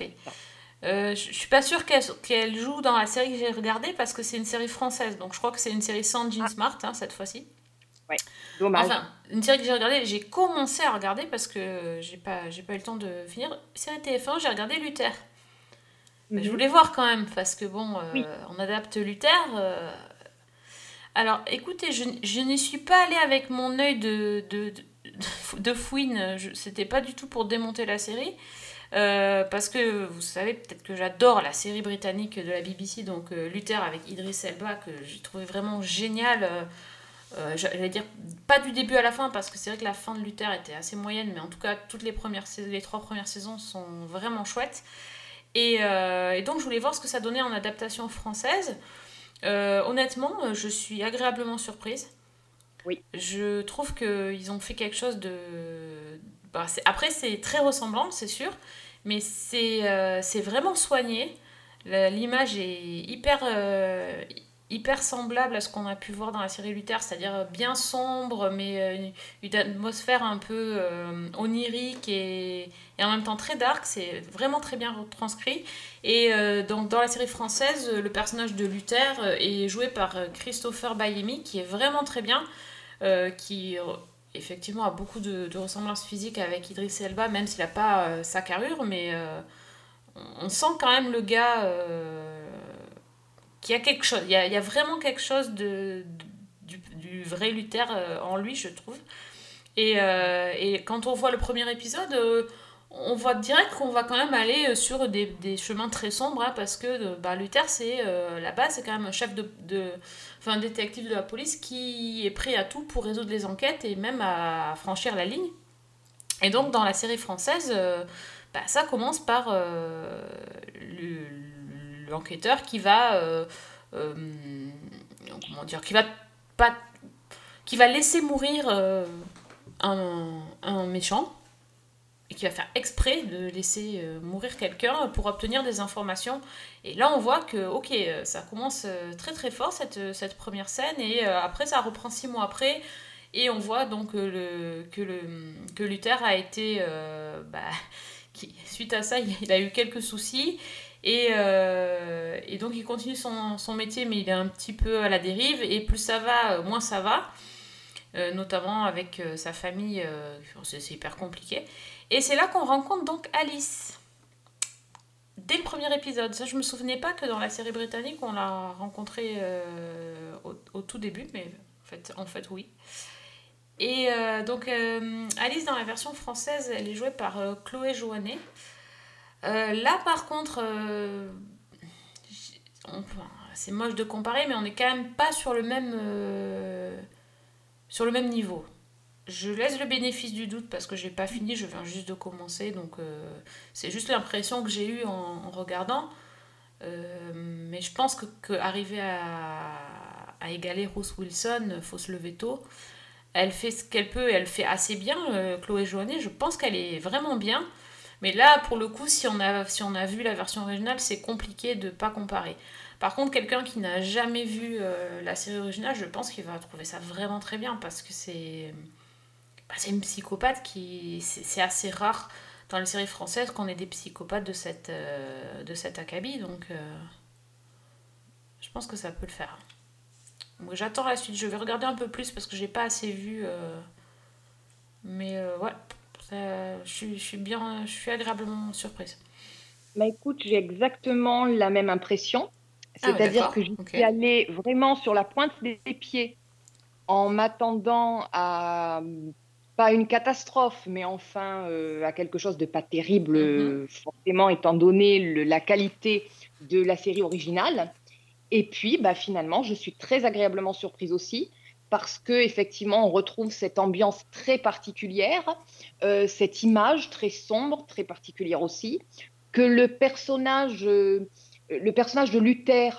Euh, je suis pas sûre qu'elle joue dans la série que j'ai regardée parce que c'est une série française. Donc je crois que c'est une série sans Jean Smart hein, cette fois-ci. Dommage. Enfin, une série que j'ai regardée, j'ai commencé à regarder parce que j'ai pas, pas eu le temps de finir. Série TF1, j'ai regardé Luther. Mais je Mhm. voulais voir quand même parce que bon, euh, Oui. on adapte Luther. euh. Alors écoutez, je, je n'y suis pas allée avec mon œil de, de, de, de fouine. C'était pas du tout pour démonter la série. Euh, parce que vous savez peut-être que j'adore la série britannique de la BBC, donc euh, Luther avec Idris Elba, que j'ai trouvé vraiment génial. euh, euh, J'allais dire pas du début à la fin, parce que c'est vrai que la fin de Luther était assez moyenne, mais en tout cas, toutes les, premières, les trois premières saisons sont vraiment chouettes. Et, et donc, je voulais voir ce que ça donnait en adaptation française. Honnêtement, je suis agréablement surprise. Oui. Je trouve qu'ils ont fait quelque chose de. Bah, Après, c'est très ressemblant, c'est sûr, mais c'est euh, vraiment soigné. L'image est hyper, euh, hyper semblable à ce qu'on a pu voir dans la série Luther, c'est-à-dire bien sombre, mais euh, une, une atmosphère un peu euh, onirique et, et en même temps très dark. C'est vraiment très bien retranscrit. Et donc, dans la série française, le personnage de Luther est joué par Christopher Bayemi, qui est vraiment très bien, qui effectivement a beaucoup de, de ressemblances physiques avec Idris Elba, même s'il n'a pas euh, sa carrure, mais euh, on, sent quand même le gars euh, qui a quelque chose. Il y a, y vraiment quelque chose de, du, vrai Luther en lui, je trouve. Et, et quand on voit le premier épisode, on voit direct qu'on va quand même aller euh, sur des, des chemins très sombres, hein, parce que euh, bah, Luther, c'est euh, là-bas, c'est quand même un chef de, de. Enfin, un détective de la police qui est prêt à tout pour résoudre les enquêtes et même à franchir la ligne. Et donc, dans la série française, euh, bah, ça commence par le- l'enquêteur qui va. comment dire Qui va pas. Qui va laisser mourir un, un méchant et qui va faire exprès de laisser euh, mourir quelqu'un pour obtenir des informations. Et là, on voit que, ok, euh, ça commence euh, très très fort cette, cette première scène, et après, ça reprend six mois après, et on voit donc que, le, que Luther a été. bah, suite à ça, il, a eu quelques soucis. Et, et donc il continue son, son métier, mais il est un petit peu à la dérive. Et plus ça va, moins ça va. Notamment avec sa famille, c'est hyper compliqué. Et c'est là qu'on rencontre donc Alice. Dès le premier épisode. Ça, je me souvenais pas que dans la série britannique, on l'a rencontrée euh, au, tout début, mais en fait, en fait oui. Et euh, donc, euh, Alice, dans la version française, elle est jouée par Chloé Joannet. Là, par contre, c'est moche de comparer, mais on n'est quand même pas sur le même, sur le même niveau. Je laisse le bénéfice du doute parce que j'ai pas fini, je viens juste de commencer, donc euh, c'est juste l'impression que j'ai eue en, regardant. Euh, mais je pense que, à, égaler Rose Wilson, faut se lever. Elle fait ce qu'elle peut et elle fait assez bien, euh, Chloé Joannet. Je pense qu'elle est vraiment bien. Mais là, pour le coup, si on a, vu la version originale, c'est compliqué de pas comparer. Par contre, quelqu'un qui n'a jamais vu euh, la série originale, je pense qu'il va trouver ça vraiment très bien parce que c'est bah, c'est une psychopathe qui. C'est assez rare dans les séries françaises qu'on ait des psychopathes de cette, euh, de cet acabit. Donc, euh, je pense que ça peut le faire. J'attends la suite. Je vais regarder un peu plus parce que j'ai pas assez vu. euh, Mais ouais, ça- je suis- je suis bien. Je suis agréablement surprise. Bah écoute, j'ai exactement la même impression. Ah ouais, C'est-à-dire que j'y suis allée vraiment sur la pointe des pieds en m'attendant à pas une catastrophe, mais enfin euh, à quelque chose de pas terrible, euh, forcément étant donné le- la qualité de la série originale. Et puis, bah, finalement, je suis très agréablement surprise aussi parce que effectivement, on retrouve cette ambiance très particulière, euh, cette image très sombre, très particulière aussi, que le personnage, euh, le personnage de Luther,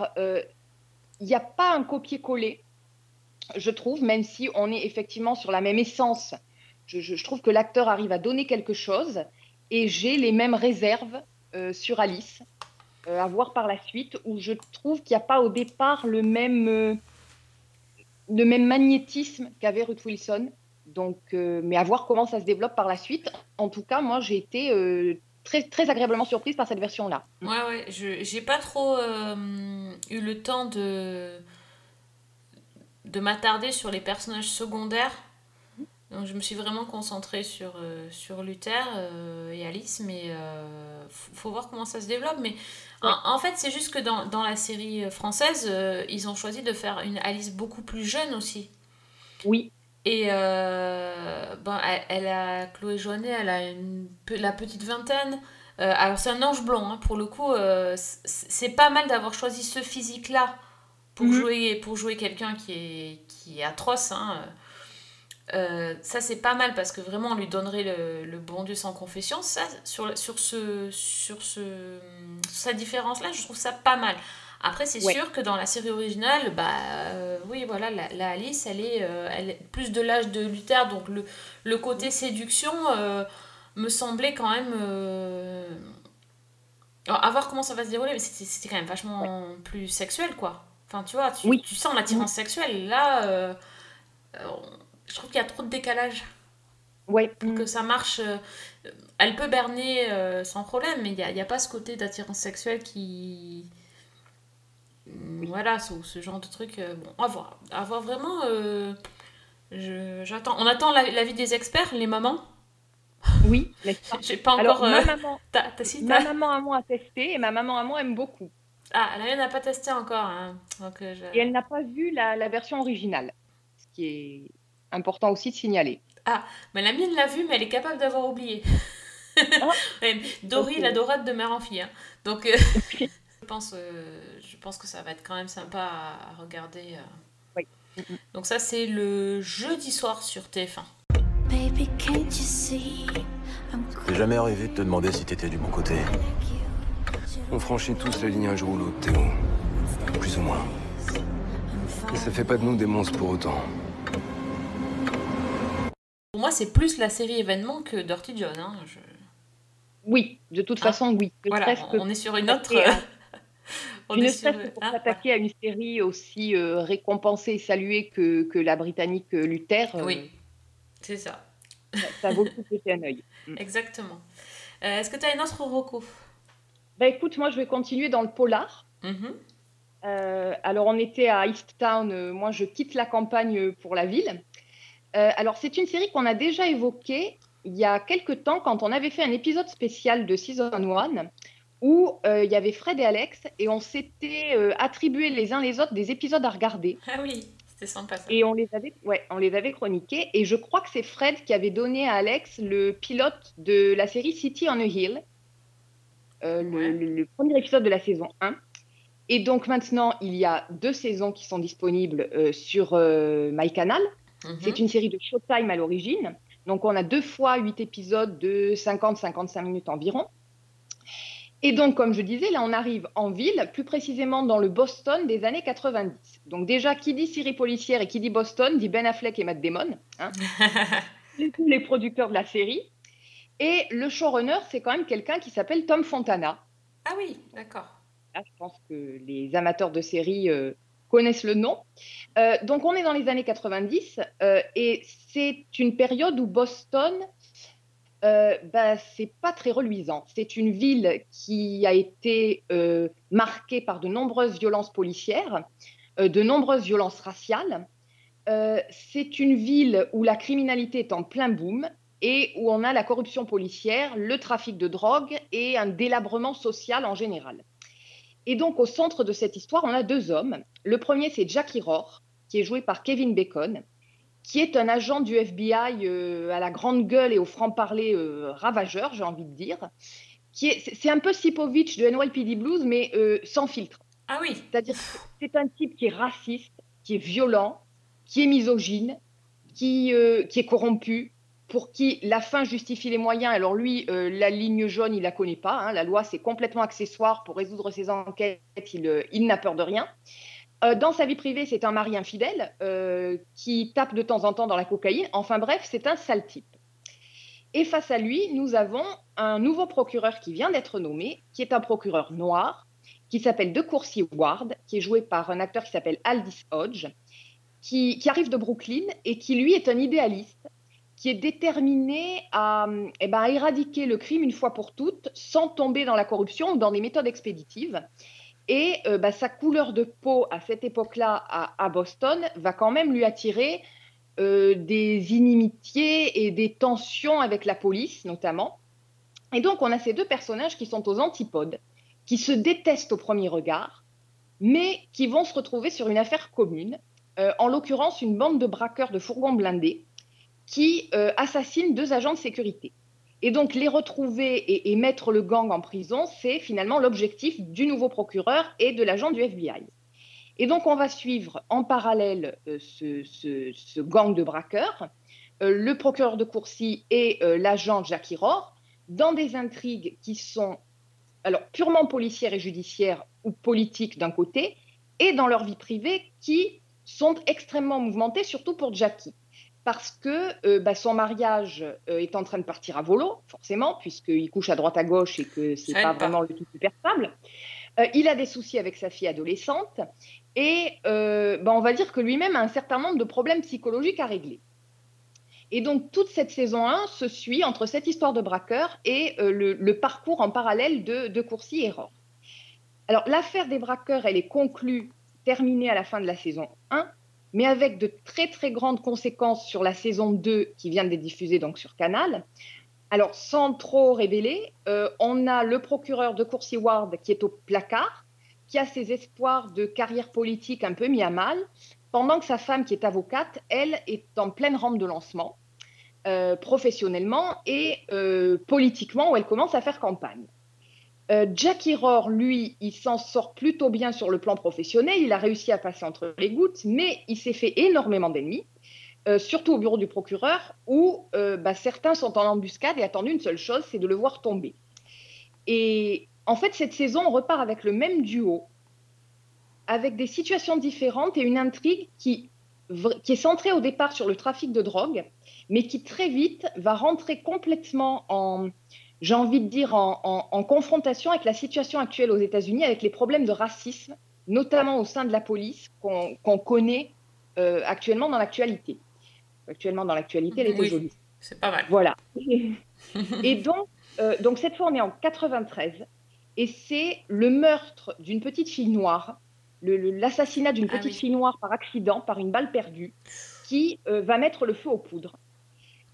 il n'y a pas un copier-coller, je trouve, même si on est effectivement sur la même essence. Je, trouve que l'acteur arrive à donner quelque chose et j'ai les mêmes réserves euh, sur Alice euh, à voir par la suite, où je trouve qu'il n'y a pas au départ le même, euh, le même magnétisme qu'avait Ruth Wilson. Donc, mais à voir comment ça se développe par la suite. En tout cas, moi, j'ai été très, très agréablement surprise par cette version-là. Ouais, ouais, je j'ai pas trop eu le temps de, de m'attarder sur les personnages secondaires. Donc je me suis vraiment concentrée sur, euh, sur Luther euh, et Alice, mais euh, faut, voir comment ça se développe. Mais en, en fait, c'est juste que dans, dans la série française, euh, ils ont choisi de faire une Alice beaucoup plus jeune aussi. Oui. Et ben, elle, elle a, Chloé Joannet, elle a une, la petite vingtaine. Alors c'est un ange blanc, hein, pour le coup, c'est pas mal d'avoir choisi ce physique-là pour Mhm. jouer, pour jouer quelqu'un qui est, qui est atroce. hein. Euh, ça c'est pas mal parce que vraiment on lui donnerait le, le bon Dieu sans confession. Ça, sur, sur, ce, sur ce, cette différence-là, je trouve ça pas mal. Après, c'est Ouais. sûr que dans la série originale, bah euh, oui, voilà, la, la Alice, elle est, euh, elle est plus de l'âge de Luther, donc le, le côté séduction euh, me semblait quand même. alors, à voir comment ça va se dérouler, mais c'était quand même vachement plus sexuel, quoi. Enfin, tu vois, tu, Oui. tu sens l'attirance sexuelle. Là, je trouve qu'il y a trop de décalage. Ouais. Pour que ça marche, euh, elle peut berner euh, sans problème, mais il n'y a, y a pas ce côté d'attirance sexuelle qui. Voilà, ce, ce genre de truc. euh, bon, à voir. À voir vraiment. euh, J'attends. On attend la- l'avis des experts, les mamans. Oui, pas J'ai pas Alors, encore. ma euh, maman, si, ma maman à moi a testé et ma maman à moi aime beaucoup. Ah, la mienne n'a pas testé encore. hein. Donc, je- Et elle n'a pas vu la, la version originale, ce qui est important aussi de signaler. Ah, mais la mienne l'a vu, mais elle est capable d'avoir oublié. Ouais, Dory, la dorade de mère en fille. hein. Donc, euh, je, pense, euh, je pense que ça va être quand même sympa à, à regarder. euh. Oui. Donc, ça, c'est le jeudi soir sur TF1. Baby, can't you see? I'm T'es jamais arrivé de te demander si t'étais du bon côté On franchit tous la ligne un jour ou l'autre, Théo. Plus ou moins. Mais ça fait pas de nous des monstres pour autant. Moi, c'est plus la série événement que Dirty John. hein. Je- Oui, de toute façon, oui. Voilà, que on est sur une autre. on ne est serait-ce sur- pour hein, s'attaquer à une série aussi euh, récompensée et saluée que, que la britannique Luther, euh, Oui, c'est ça. ça, ça vaut le coup de jeter un œil. Mm. Exactement. Euh, Est-ce que tu as une autre reco Bah écoute, moi je vais continuer dans le polar. Mhm. Euh, alors on était à East Town, euh, moi je quitte la campagne pour la ville. Euh, alors c'est une série qu'on a déjà évoquée il y a quelques temps quand on avait fait un épisode spécial de Season 1 où euh, il y avait Fred et Alex et on s'était euh, attribué les uns les autres des épisodes à regarder. Ah oui, c'était sympa ça. Et on les avait, ouais, on les avait chroniqués. Et je crois que c'est Fred qui avait donné à Alex le pilote de la série City on a Hill, le, le- le premier épisode de la saison 1. Et donc maintenant, il y a deux saisons qui sont disponibles euh, sur euh, MyCanal. Mhm. C'est une série de Showtime à l'origine. Donc on a deux fois huit épisodes de 50-55 minutes environ. Et donc, comme je disais, là, on arrive en ville, plus précisément dans le Boston des années 90. Donc déjà, qui dit série policière et qui dit Boston, dit Ben Affleck et Matt Damon, hein, les, tous les producteurs de la série. Et le showrunner, c'est quand même quelqu'un qui s'appelle Tom Fontana. Ah oui, d'accord. Là, je pense que les amateurs de séries euh, connaissent le nom. Euh, donc, on est dans les années 90 euh, et c'est une période où Boston, euh, bah, c'est pas très reluisant. C'est une ville qui a été euh, marquée par de nombreuses violences policières, de nombreuses violences raciales. C'est une ville où la criminalité est en plein boom et où on a la corruption policière, le trafic de drogue et un délabrement social en général. Et donc, au centre de cette histoire, on a deux hommes. Le premier, c'est Jackie Rohr, qui est joué par Kevin Bacon, qui est un agent du FBI euh, à la grande gueule et au franc-parler euh, ravageur, j'ai envie de dire. Qui est, c'est- un peu Sipovich de NYPD Blues, mais euh, sans filtre. Ah oui. C'est-à-dire c'est un type qui est raciste, qui est violent, qui est misogyne, qui, qui est corrompu, pour qui la fin justifie les moyens. Alors lui, euh, la ligne jaune, il la connaît pas. hein. La loi, c'est complètement accessoire pour résoudre ses enquêtes. Il, euh, n'a peur de rien. Euh, dans sa vie privée, c'est un mari infidèle qui tape de temps en temps dans la cocaïne. Enfin bref, c'est un sale type. Et face à lui, nous avons un nouveau procureur qui vient d'être nommé, qui est un procureur noir, qui s'appelle De Courcy Ward, qui est joué par un acteur qui s'appelle Aldis Hodge, qui arrive de Brooklyn et qui, lui, est un idéaliste qui est déterminé à, eh ben, à éradiquer le crime une fois pour toutes, sans tomber dans la corruption ou dans des méthodes expéditives. Et euh, bah, sa couleur de peau à cette époque-là à, à Boston va quand même lui attirer euh, des inimitiés et des tensions avec la police notamment. Et donc on a ces deux personnages qui sont aux antipodes, qui se détestent au premier regard, mais qui vont se retrouver sur une affaire commune, euh, en l'occurrence une bande de braqueurs de fourgons blindés qui euh, assassinent deux agents de sécurité. Et donc les retrouver et, et mettre le gang en prison, c'est finalement l'objectif du nouveau procureur et de l'agent du FBI. Et donc on va suivre en parallèle euh, ce gang de braqueurs, euh, le procureur de Courcy et euh, l'agent Jackie Rohr, dans des intrigues qui sont alors purement policières et judiciaires ou politiques d'un côté, et dans leur vie privée qui sont extrêmement mouvementées, surtout pour Jackie. Parce que euh, bah, son mariage euh, est en train de partir à volo, forcément, puisqu'il couche à droite à gauche et que c'est pas pas. vraiment le tout super stable. Euh, il a des soucis avec sa fille adolescente et bah, on va dire que lui-même a un certain nombre de problèmes psychologiques à régler. Et donc toute cette saison 1 se suit entre cette histoire de braqueur et le, le parcours en parallèle de, de Courcy et Rohr. Alors l'affaire des braqueurs, elle est conclue, terminée à la fin de la saison 1, mais avec de très très grandes conséquences sur la saison 2 qui vient d'être diffusée donc sur Canal. Alors sans trop révéler, euh, on a le procureur de Courcy Ward qui est au placard, qui a ses espoirs de carrière politique un peu mis à mal, pendant que sa femme qui est avocate, elle, est en pleine rampe de lancement, euh, professionnellement et euh, politiquement, où elle commence à faire campagne. Euh, Jackie Rohr, lui, il s'en sort plutôt bien sur le plan professionnel. Il a réussi à passer entre les gouttes, mais il s'est fait énormément d'ennemis, euh, surtout au bureau du procureur, où euh, bah, certains sont en embuscade et attendent une seule chose, c'est de le voir tomber. Et en fait, cette saison, on repart avec le même duo, avec des situations différentes et une intrigue qui, est centrée au départ sur le trafic de drogue, mais qui très vite va rentrer complètement en, j'ai envie de dire, en, en- en confrontation avec la situation actuelle aux États-Unis, avec les problèmes de racisme, notamment au sein de la police, qu'on connaît euh, actuellement dans l'actualité. Actuellement dans l'actualité, elle était Oui. jolie. C'est pas mal. Voilà. et donc, euh, donc, cette fois, on est en 93, et c'est le meurtre d'une petite fille noire, l'assassinat d'une Ah petite oui. fille noire par accident, par une balle perdue, qui euh, va mettre le feu aux poudres.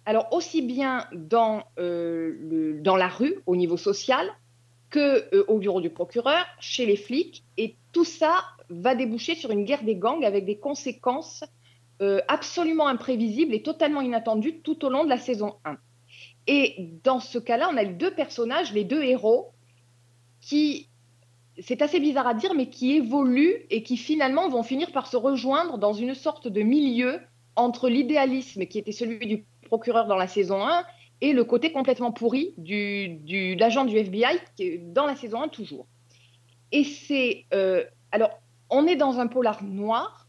Alors, aussi bien dans, euh, dans la rue, au niveau social, que euh, au bureau du procureur, chez les flics, et tout ça va déboucher sur une guerre des gangs avec des conséquences euh, absolument imprévisibles et totalement inattendues tout au long de la saison 1. Et dans ce cas-là, on a les deux personnages, les deux héros, qui, c'est assez bizarre à dire, mais qui évoluent et qui finalement vont finir par se rejoindre dans une sorte de milieu entre l'idéalisme qui était celui du procureur dans la saison 1 et le côté complètement pourri du, l'agent du FBI dans la saison 1 toujours. Et c'est... euh, alors, on est dans un polar noir,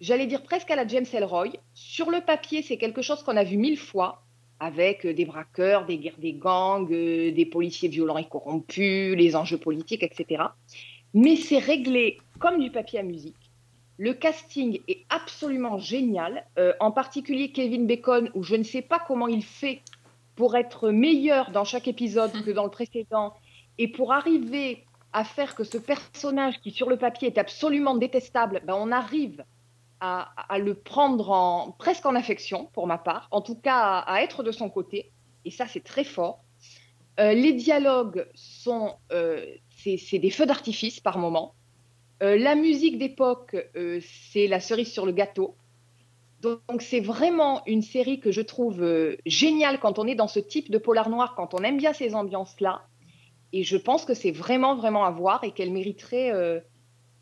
j'allais dire presque à la James Ellroy. Sur le papier, c'est quelque chose qu'on a vu mille fois, avec euh, des braqueurs, des guerres des gangs, euh, des policiers violents et corrompus, les enjeux politiques, etc. Mais c'est réglé comme du papier à musique. Le casting est absolument génial, euh, en particulier Kevin Bacon, où je ne sais pas comment il fait pour être meilleur dans chaque épisode que dans le précédent, et pour arriver à faire que ce personnage qui sur le papier est absolument détestable, ben, on arrive à, le prendre en, presque en affection, pour ma part, en tout cas à, être de son côté, et ça c'est très fort. Euh, les dialogues sont, euh, c'est des feux d'artifice par moment. Euh, la musique d'époque, euh, c'est la cerise sur le gâteau. Donc c'est vraiment une série que je trouve euh, géniale quand on est dans ce type de polar noir, quand on aime bien ces ambiances-là. Et je pense que c'est vraiment, vraiment à voir et qu'elle mériterait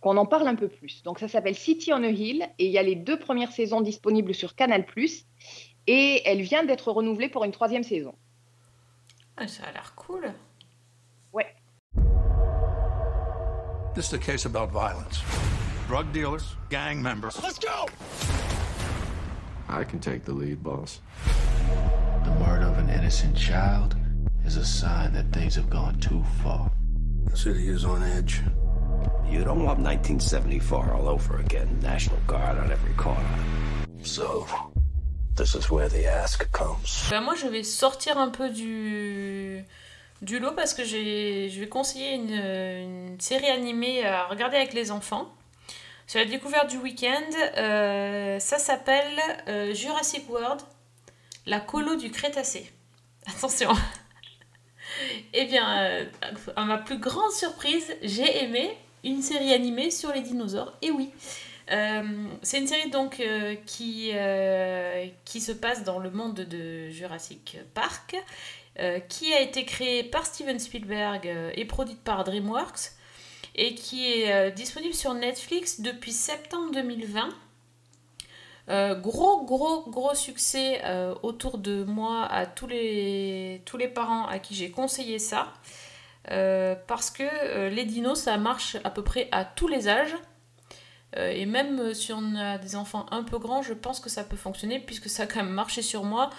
qu'on en parle un peu plus. Donc ça s'appelle City on a Hill et il y a les deux premières saisons disponibles sur Canal+. Et elle vient d'être renouvelée pour une troisième saison. Ah, ça a l'air cool. This is a case about violence. Drug dealers, gang members. Let's go! I can take the lead, boss. The murder of an innocent child is a sign that things have gone too far. The city is on edge. You don't want 1974 all over again. National Guard on every corner. So, this is where the ask comes. Bah, moi, je vais sortir un peu du, du lot parce que je vais conseiller une, série animée à regarder avec les enfants. C'est la découverte du week-end. Euh, ça s'appelle euh, Jurassic World, la colo du Crétacé. Attention. Eh bien, euh, à ma plus grande surprise, j'ai aimé une série animée sur les dinosaures. Et oui, Euh, c'est une série donc qui, qui se passe dans le monde de Jurassic Park, euh, qui a été créée par Steven Spielberg euh, et produite par DreamWorks, et qui est euh, disponible sur Netflix depuis septembre 2020. Euh, gros, gros, gros succès autour de moi à tous les, tous les parents à qui j'ai conseillé ça. Parce que les dinos, ça marche à peu près à tous les âges. Et même si on a des enfants un peu grands, je pense que ça peut fonctionner puisque ça a quand même marché sur moi.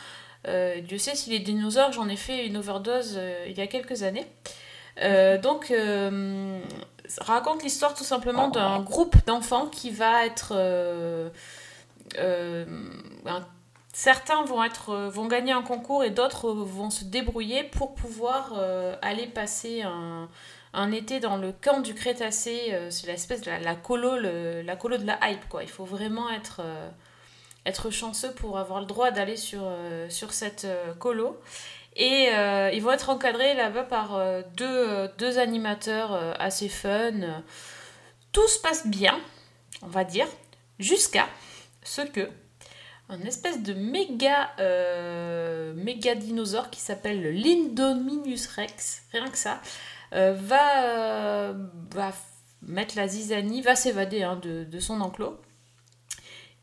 Euh, Dieu sait si les dinosaures, j'en ai fait une overdose euh, il y a quelques années. Euh, donc, raconte l'histoire tout simplement d'un groupe d'enfants qui va être. certains vont, être, vont gagner un concours et d'autres vont se débrouiller pour pouvoir aller passer un, été dans le camp du Crétacé. c'est l'espèce de la, colo, la colo de la hype. Quoi. Il faut vraiment être, être chanceux pour avoir le droit d'aller sur, euh, sur cette euh, colo. Et euh, ils vont être encadrés là-bas par deux, deux animateurs assez fun. Tout se passe bien, on va dire, jusqu'à ce que un espèce de méga, méga dinosaure qui s'appelle le Lindominus rex, rien que ça, va, va mettre la zizanie, va s'évader hein, de, de son enclos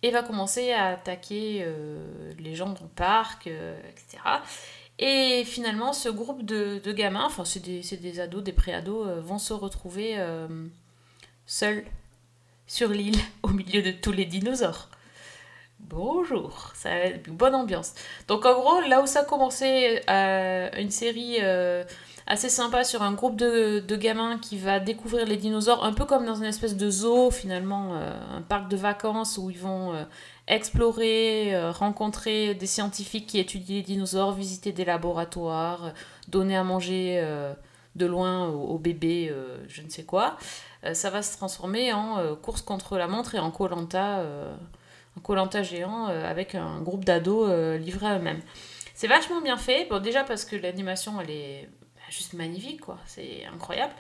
et va commencer à attaquer euh, les gens dans le parc, euh, etc. Et finalement, ce groupe de, gamins, enfin c'est des, des ados, des pré-ados, euh, vont se retrouver seuls sur l'île au milieu de tous les dinosaures. Bonjour, ça va être une bonne ambiance. Donc en gros, là où ça a commencé euh, une série assez sympa sur un groupe de, de gamins qui va découvrir les dinosaures, un peu comme dans une espèce de zoo finalement, euh, un parc de vacances où ils vont euh, explorer, euh, rencontrer des scientifiques qui étudient les dinosaures, visiter des laboratoires, donner à manger de loin aux, bébés, je ne sais quoi. Ça va se transformer en course contre la montre et en Colanta. un Colanta géant avec un groupe d'ados livrés à eux-mêmes. C'est vachement bien fait, bon, déjà parce que l'animation elle est juste magnifique, quoi, c'est incroyable.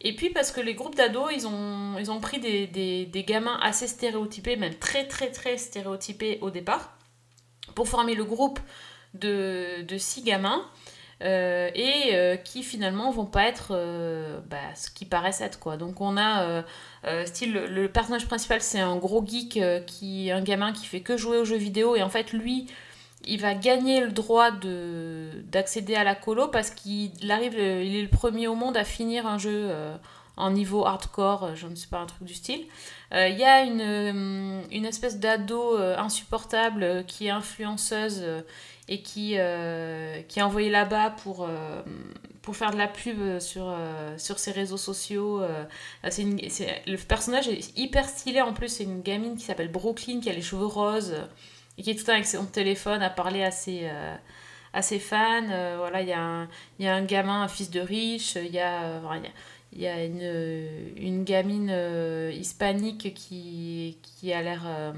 Et puis parce que les groupes d'ados, ils ont, pris des, gamins assez stéréotypés, même très très très stéréotypés au départ, pour former le groupe de, de six gamins. euh, et euh, qui finalement vont pas être euh, bah, ce qu'ils paraissent être quoi. Donc on a style le, personnage principal c'est un gros geek qui un gamin qui fait que jouer aux jeux vidéo et en fait lui il va gagner le droit de d'accéder à la colo parce qu'il arrive le- il est le premier au monde à finir un jeu euh, en niveau hardcore, euh, je ne sais pas un truc du style. Euh, Il y a une, euh, une espèce d'ado euh, insupportable euh, qui est influenceuse euh, et qui, euh, qui est envoyée là-bas pour, euh, pour faire de la pub sur, euh, sur ses réseaux sociaux. euh. Le personnage est hyper stylé en plus, c'est une gamine qui s'appelle Brooklyn qui a les cheveux roses euh, qui est tout le temps avec son téléphone à parler à ses, euh, à ses fans. Euh, voilà, il y, a un- y a un gamin, un fils de riche, il y a, euh, il y a- une, une gamine euh, hispanique qui, qui a l'air. euh,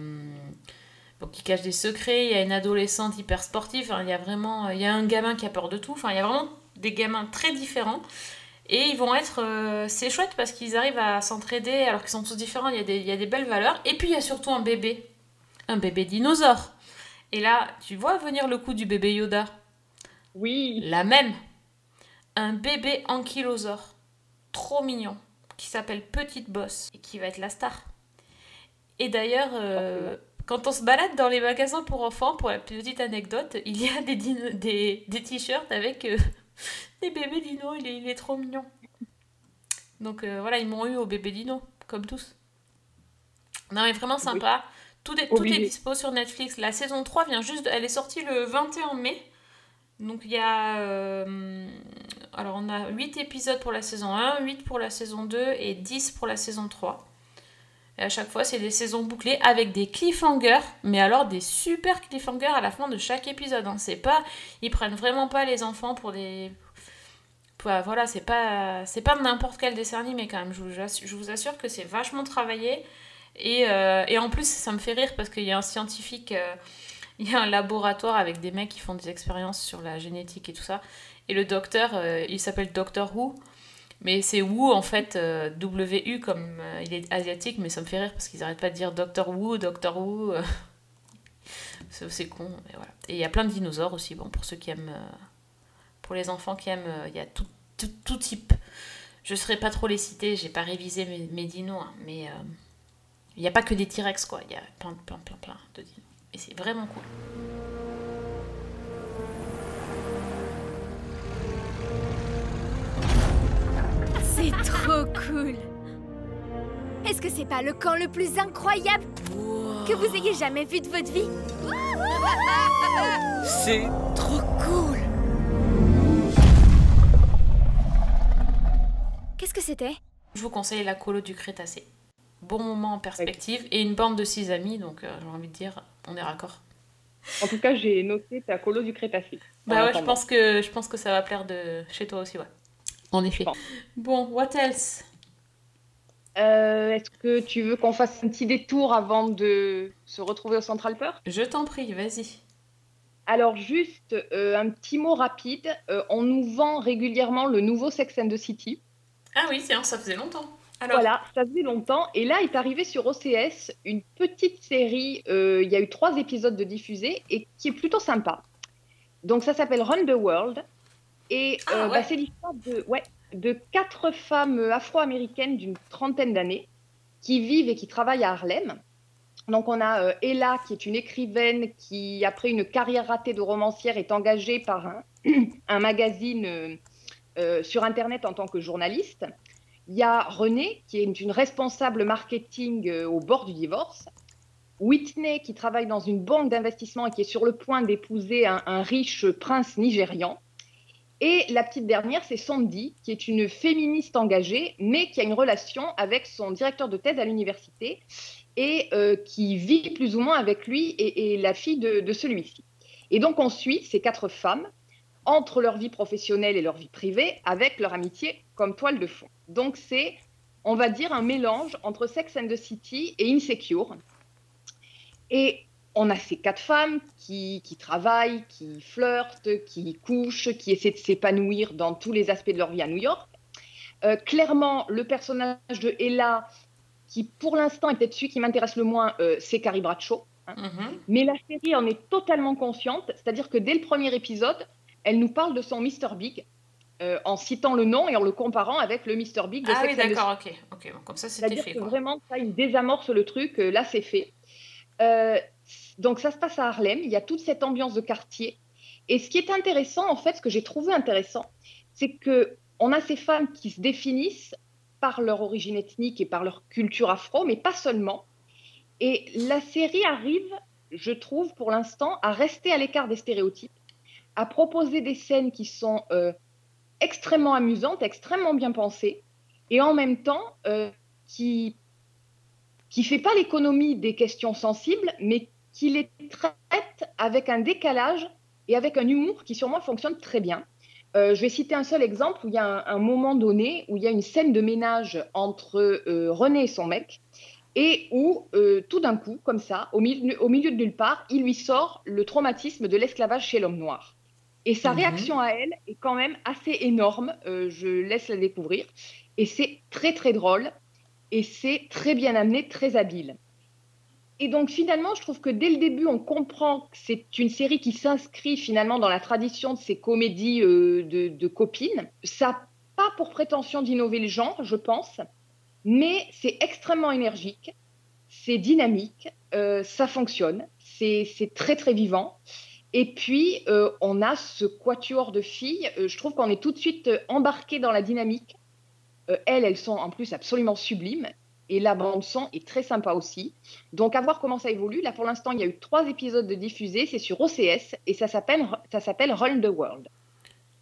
qui cache des secrets. Il y a une adolescente hyper sportive. Enfin, il y a vraiment. Il y a un gamin qui a peur de tout. Enfin, il y a vraiment des gamins très différents. Et ils vont être. euh, c'est chouette parce qu'ils arrivent à s'entraider alors qu'ils sont tous différents. Il y, a des, il y a des belles valeurs. Et puis il y a surtout un bébé. Un bébé dinosaure. Et là, tu vois venir le coup du bébé Yoda Oui. La même. Un bébé ankylosaure. Trop mignon. Qui s'appelle Petite Bosse. Et qui va être la star. Et d'ailleurs, euh, quand on se balade dans les magasins pour enfants, pour la petite anecdote, il y a des, dino- des, des t-shirts avec euh, des bébés dinos. Il est, il est trop mignon. Donc euh, voilà, ils m'ont eu au bébé dino, comme tous. Non, mais vraiment sympa. Tout, est, tout est dispo sur Netflix. La saison 3 vient juste. Elle est sortie le 21 mai. Donc il y a. euh, alors on a 8 épisodes pour la saison 1, 8 pour la saison 2 et 10 pour la saison 3. Et à chaque fois, c'est des saisons bouclées avec des cliffhangers, mais alors des super cliffhangers à la fin de chaque épisode. hein. C'est pas, ils prennent vraiment pas les enfants pour des, voilà, c'est pas, c'est pas n'importe quel dessin animé quand même. Je vous, assure- je vous assure que c'est vachement travaillé. Et, euh, et en plus, ça me fait rire parce qu'il y a un scientifique, euh, il y a un laboratoire avec des mecs qui font des expériences sur la génétique et tout ça. Et le docteur, euh, il s'appelle Doctor Who. Mais c'est Wu en fait, W-U comme il est asiatique, mais ça me fait rire parce qu'ils arrêtent pas de dire Doctor Wu, Doctor Wu. c'est con, mais voilà. Et il y a plein de dinosaures aussi, bon, pour ceux qui aiment. pour les enfants qui aiment, il y a tout, type. Je ne saurais pas trop les citer, j'ai pas révisé mes, dinos, hein, mais il n'y a pas que des T-Rex, quoi. Il y a plein, plein, plein, plein de dinos. Et c'est vraiment cool. C'est trop cool. Est-ce que c'est pas le camp le plus incroyable que vous ayez jamais vu de votre vie? C'est trop cool. Qu'est-ce que c'était? Je vous conseille la colo du Crétacé. Bon moment en perspective et une bande de six amis, donc euh, j'ai envie de dire, on est raccord. En tout cas, j'ai noté ta colo du Crétacé. Bah ouais, je pense que je pense que ça va plaire de chez toi aussi, ouais. En effet. Bon, what else? Euh, Est-ce que tu veux qu'on fasse un petit détour avant de se retrouver au Central Perk Je t'en prie, vas-y. Alors juste euh, un petit mot rapide. Euh, on nous vend régulièrement le nouveau Sex and the City. Ah oui, tiens, ça faisait longtemps. Alors, Voilà, ça faisait longtemps. Et là est arrivé sur OCS une petite série. euh, Il y a eu trois épisodes de diffusés et qui est plutôt sympa. Donc ça s'appelle Run the World. Et Ah, euh, ouais. bah, c'est l'histoire de, ouais, de quatre femmes afro-américaines d'une trentaine d'années qui vivent et qui travaillent à Harlem. Donc on a euh, Ella qui est une écrivaine qui, après une carrière ratée de romancière, est engagée par un, un magazine euh, sur Internet en tant que journaliste. Il y a Renée qui est une responsable marketing euh, au bord du divorce. Whitney qui travaille dans une banque d'investissement et qui est sur le point d'épouser un, riche prince nigérian. Et la petite dernière, c'est Sandy, qui est une féministe engagée, mais qui a une relation avec son directeur de thèse à l'université et euh, qui vit plus ou moins avec lui et, la fille de, de celui-ci. Et donc on suit ces quatre femmes entre leur vie professionnelle et leur vie privée, avec leur amitié comme toile de fond. Donc c'est, on va dire, un mélange entre Sex and the City et Insecure. Et on a ces quatre femmes qui, qui travaillent, qui flirtent, qui couchent, qui essaient de s'épanouir dans tous les aspects de leur vie à New York. Euh, clairement, le personnage de Ella, qui pour l'instant est peut-être celui qui m'intéresse le moins, euh, c'est Carrie Bradshaw. hein. Mhm. Mais la série en est totalement consciente, c'est-à-dire que dès le premier épisode, elle nous parle de son Mr. Big, euh, en citant le nom et en le comparant avec le Mr. Big de Ah oui, Sex d'accord, ok. ok. bon, Comme ça, c'était fait. que Quoi. vraiment, ça, il désamorce le truc, euh, là, c'est fait. Euh, donc, ça se passe à Harlem, il y a toute cette ambiance de quartier. Et ce qui est intéressant, en fait, ce que j'ai trouvé intéressant, c'est que on a ces femmes qui se définissent par leur origine ethnique et par leur culture afro, mais pas seulement. Et la série arrive, je trouve, pour l'instant, à rester à l'écart des stéréotypes, à proposer des scènes qui sont extrêmement amusantes, extrêmement bien pensées, et en même temps euh, qui qui fait pas l'économie des questions sensibles, mais qui les traite avec un décalage et avec un humour qui moi fonctionne très bien. Euh, je vais citer un seul exemple où il y a un, moment donné où il y a une scène de ménage entre euh, René et son mec et où tout d'un coup, comme ça, au milieu de nulle part, il lui sort le traumatisme de l'esclavage chez l'homme noir. Et sa Mhm. réaction à elle est quand même assez énorme. euh, je laisse la découvrir. Et c'est très très drôle et c'est très bien amené, très habile. Et donc finalement, je trouve que dès le début, on comprend que c'est une série qui s'inscrit finalement dans la tradition de ces comédies euh, de, de copines. Ça n'a pas pour prétention d'innover le genre, je pense, mais c'est extrêmement énergique, c'est dynamique, euh, ça fonctionne, c'est très très vivant. Et puis, euh, on a ce quatuor de filles, euh, je trouve qu'on est tout de suite euh, embarqué dans la dynamique. Euh, elles, elles sont en plus absolument sublimes. Et la bande-son est très sympa aussi. Donc, à voir comment ça évolue. Là, pour l'instant, il y a eu trois épisodes de diffusés. C'est sur OCS et ça s'appelle ça s'appelle Run the World.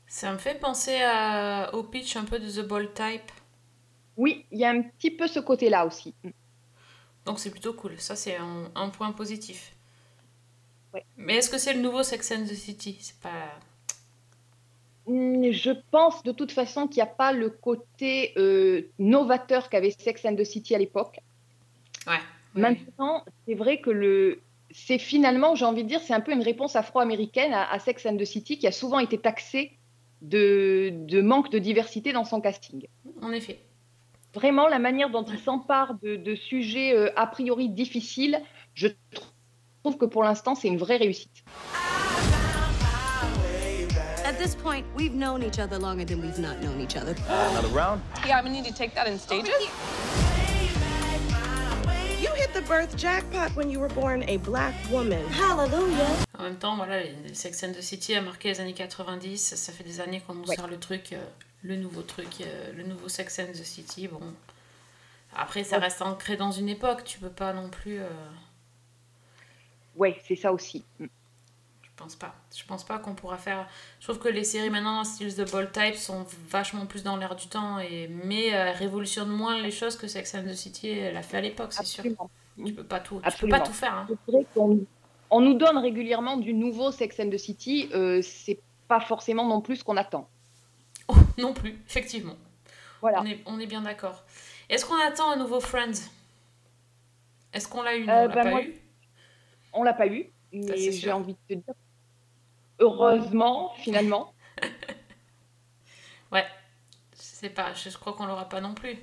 Ça me fait penser à- au pitch un peu de The Bold Type. Oui, il y a un petit peu ce côté-là aussi. Donc c'est plutôt cool. Ça, c'est un, un point positif. Ouais. Mais est-ce que c'est le nouveau Sex and the City? C'est pas. Hmm, Je pense de toute façon qu'il n'y a pas le côté euh, novateur qu'avait Sex and the City à l'époque. Ouais. Maintenant, c'est vrai que le, c'est finalement, j'ai envie de dire, c'est un peu une réponse afro-américaine à, à Sex and the City qui a souvent été taxée de, de manque de diversité dans son casting. En effet. Vraiment, la manière dont il s'empare de, de sujets euh, a priori difficiles, je trouve que pour l'instant, c'est une vraie réussite. At this point, we've known each other longer than we've not known each other. Another round? Yeah, we need to take that in stages. You hit the birth jackpot when you were born a black woman. Hallelujah. En même temps, voilà, les- Sex and the City a marqué les années 90. Ça fait des années qu'on nous sort le truc. euh, le nouveau truc, euh, le nouveau Sex and the City. Bon, après, ça reste ancré dans une époque. Tu peux pas non plus. euh, Ouais, c'est ça aussi. Mm. Je pense pas. Je pense pas qu'on pourra faire. Je trouve que les séries maintenant, style The Bold Type, sont vachement plus dans l'air du temps, et... mais euh, révolutionnent moins les choses que Sex and the City l'a fait à l'époque, c'est sûr. Tu peux pas tout, tu peux pas tout faire. hein. Qu'on on nous donne régulièrement du nouveau Sex and the City. euh, c'est pas forcément non plus ce qu'on attend. Non plus, effectivement. Voilà. On est, on est bien d'accord. Est-ce qu'on attend un nouveau Friends? Est-ce qu'on l'a eu? Non, Euh, on l'a bah, pas moi, eu. On l'a pas eu, mais j'ai envie de te dire. Heureusement, finalement. Ouais. C'est pas, je crois qu'on l'aura pas non plus.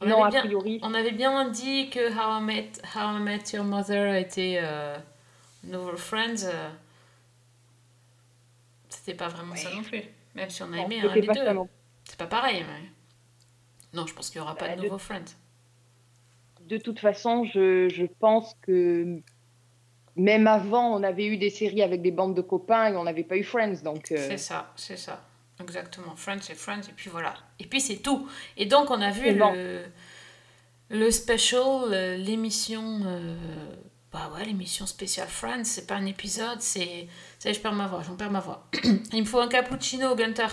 On Non, avait a bien, priori. On avait bien dit que How I Met, How I Met Your Mother était euh, nouveau Friends. euh, C'était pas vraiment ça non plus. Même si on a Non, aimé un des deux. C'est pas pareil. mais- Non, je pense qu'il y aura pas Bah, de de- nouveau Friends. De toute façon, je, je pense que même avant, on avait eu des séries avec des bandes de copains et on n'avait pas eu Friends. Donc, euh, C'est ça, c'est ça. Exactement. Friends, c'est Friends, et puis voilà. Et puis c'est tout. Et donc, on a vu bon. le, le special, euh, l'émission. euh, bah ouais, l'émission spéciale Friends. C'est pas un épisode, c'est. Ça y est, je perds ma voix, j'en perds ma voix. Il me faut un cappuccino, Gunter.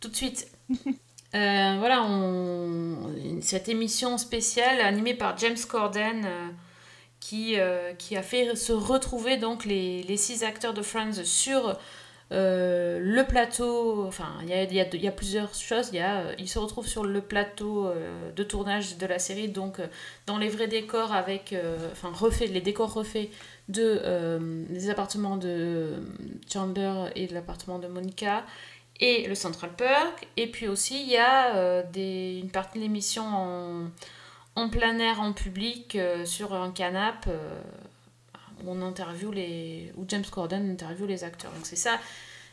Tout de suite. Euh, voilà, cette émission spéciale animée par James Corden. euh, qui, euh, qui a fait se retrouver donc les, six acteurs de Friends sur le plateau. Enfin, il y a, plusieurs choses. Y ils se retrouvent sur le plateau de tournage de la série, donc dans les vrais décors, avec, enfin, refaits, les décors refaits de, des appartements de Chandler et de l'appartement de Monica et le Central Park. Et puis aussi, il y a euh, des, une partie de l'émission en, en plein air, en public, euh, sur un canapé, euh, où on interviewe les... où James Corden interviewe les acteurs. Donc c'est ça,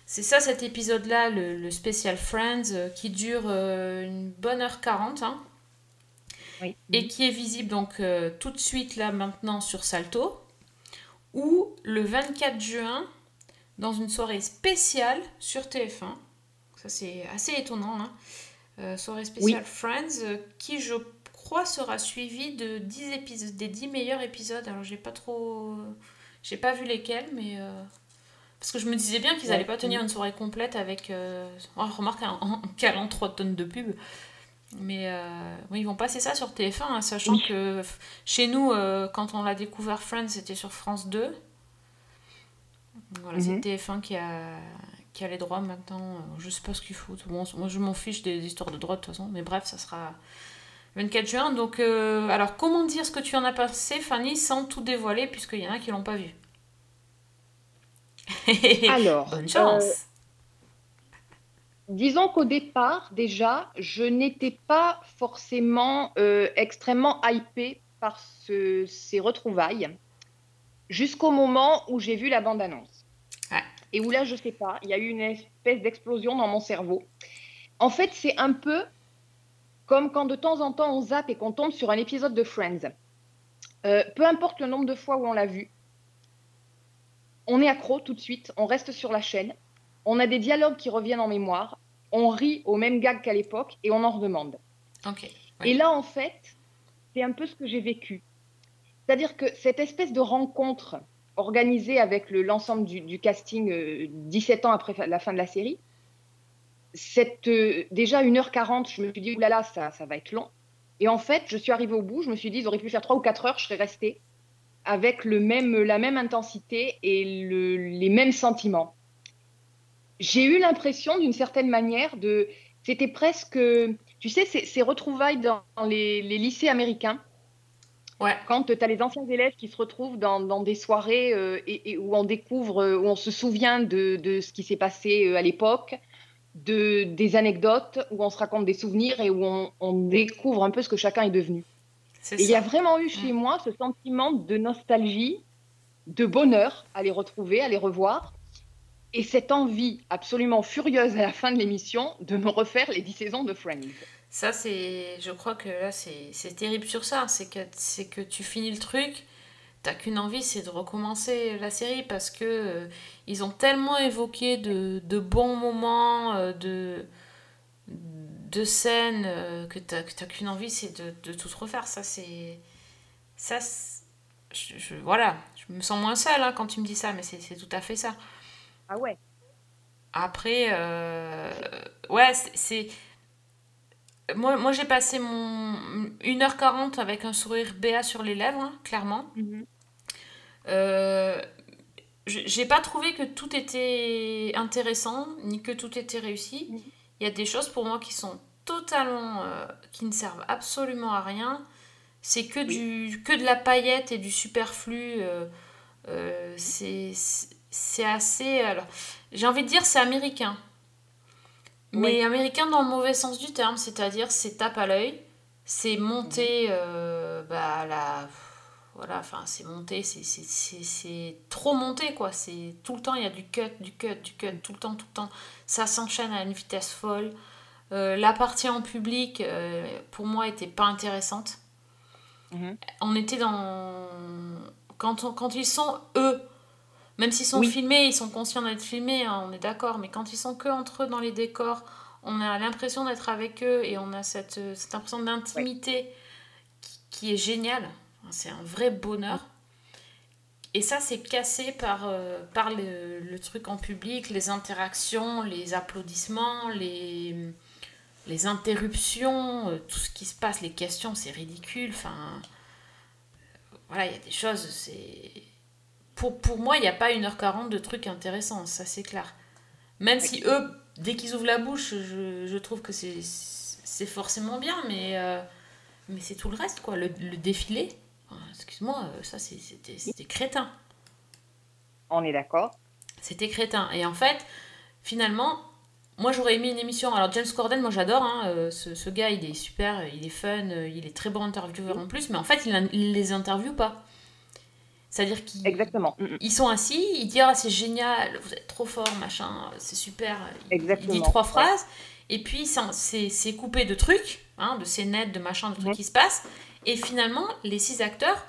c'est ça cet épisode-là, le, le spécial Friends, qui dure une bonne heure 40, hein, et qui est visible donc tout de suite là maintenant sur Salto, ou le 24 juin, dans une soirée spéciale sur TF1. Ça c'est assez étonnant, hein. Euh, soirée spéciale Friends, euh, qui je crois sera suivie de 10 épisodes, des 10 meilleurs épisodes. Alors j'ai pas trop... J'ai pas vu lesquels, mais... euh, Parce que je me disais bien qu'ils Ouais. allaient pas tenir une soirée complète avec... Oh, remarque, en, calant 3 tonnes de pub. Mais oui, ils vont passer ça sur TF1, hein, sachant Oui. que chez nous, quand on l'a découvert Friends, c'était sur France 2. Voilà, Mhm. c'est TF1 qui a, qui a les droits maintenant. Euh, Je sais pas ce foutent. Bon, moi, je m'en fiche des histoires de droits de toute façon. Mais bref, ça sera 24 juin. Donc, euh, alors, comment dire ce que tu en as pensé, Fanny, sans tout dévoiler, puisqu'il y en a qui l'ont pas vu? Alors, bonne chance. euh, disons qu'au départ, déjà, je n'étais pas forcément euh, extrêmement hypée par ce- ces retrouvailles, jusqu'au moment où j'ai vu la bande-annonce. Et où là, je sais pas, il y a eu une espèce d'explosion dans mon cerveau. En fait, c'est un peu comme quand de temps en temps on zappe et qu'on tombe sur un épisode de Friends. Euh, peu importe le nombre de fois où on l'a vu, on est accro tout de suite, on reste sur la chaîne, on a des dialogues qui reviennent en mémoire, on rit au même gag qu'à l'époque et on en redemande. Ok. Et là, en fait, c'est un peu ce que j'ai vécu. C'est-à-dire que cette espèce de rencontre organisée avec le- l'ensemble du, casting euh, 17 ans après la fin de la série, cette, euh, déjà 1h40, je me suis dit, oulala, ça, ça va être long. Et en fait, je suis arrivée au bout, je me suis dit, ils auraient pu faire 3 ou 4 heures, je serais restée avec le même, la même intensité et le- les mêmes sentiments. J'ai eu l'impression, d'une certaine manière, de. C'était presque. Tu sais, ces retrouvailles dans les, les lycées américains. Ouais. Quand tu as les anciens élèves qui se retrouvent dans, dans des soirées euh, et, et où on découvre, euh, où on se souvient de, de ce qui s'est passé euh, à l'époque, de, des anecdotes, où on se raconte des souvenirs et où on, on découvre un peu ce que chacun est devenu. Et il y a vraiment eu chez moi ce sentiment de nostalgie, de bonheur à les retrouver, à les revoir, et cette envie absolument furieuse à la fin de l'émission de me refaire les dix saisons de Friends. Ça, c'est. Je crois que là, c'est terrible sur ça. C'est que, que tu finis le truc, t'as qu'une envie, c'est de recommencer la série parce que euh, ils ont tellement évoqué de, de bons moments, euh, de. de scènes euh, que t'as qu'une envie, c'est de, de tout refaire. Ça, c'est. Ça, je, je- voilà. Je me sens moins seule hein, quand tu me dis ça, mais c'est tout à fait ça. Ah ouais. Après, euh, ouais, c'est. Moi, moi j'ai passé mon 1h40 avec un sourire béat sur les lèvres, hein, clairement. Euh, je- j'ai pas trouvé que tout était intéressant, ni que tout était réussi. Il y a des choses pour moi qui sont totalement. euh, qui ne servent absolument à rien. C'est que, du, que de la paillette et du superflu. euh, euh, c'est c'est assez. Alors, j'ai envie de dire c'est américain. Mais Oui. américain dans le mauvais sens du terme, c'est-à-dire c'est tape à l'œil, c'est monté euh, bah, la. Voilà, enfin c'est monté, c'est- c'est- c'est c'est trop monté quoi. C'est tout le temps il y a du cut, du cut, du cut, tout le temps, tout le temps. Ça s'enchaîne à une vitesse folle. Euh, la partie en public, euh, pour moi, était pas intéressante. On était dans. Quand, on- quand ils sont eux, même s'ils sont Oui. filmés, ils sont conscients d'être filmés, hein, on est d'accord, mais quand ils sont que entre eux dans les décors, on a l'impression d'être avec eux et on a cette, euh, cette impression d'intimité qui, qui est géniale. C'est un vrai bonheur. Et ça, c'est cassé par, euh, par le, le truc en public, les interactions, les applaudissements, les, les interruptions, euh, tout ce qui se passe, les questions, c'est ridicule. Enfin, voilà, il y a des choses, c'est... Pour, pour moi, il n'y a pas 1h40 de trucs intéressants, ça c'est clair. Même si eux, dès qu'ils ouvrent la bouche, je, je trouve que c'est, forcément bien, mais, euh, mais c'est tout le reste, quoi. Le, le défilé, excuse-moi, euh, ça c'était, c'était crétin. On est d'accord. C'était crétin. Et en fait, finalement, moi j'aurais aimé une émission. Alors James Corden, moi j'adore, hein, euh, ce, ce gars il est super, il est fun, il est très bon intervieweur en plus, mais en fait il, il les interviewe pas. C'est-à-dire qu'ils Exactement. ils sont assis, il dit ah c'est génial, vous êtes trop fort, machin, c'est super. Il- Il dit Exactement, trois ouais. phrases, et puis c'est- coupé de trucs, hein, de scénettes, de machin, de trucs qui se passent, et finalement les six acteurs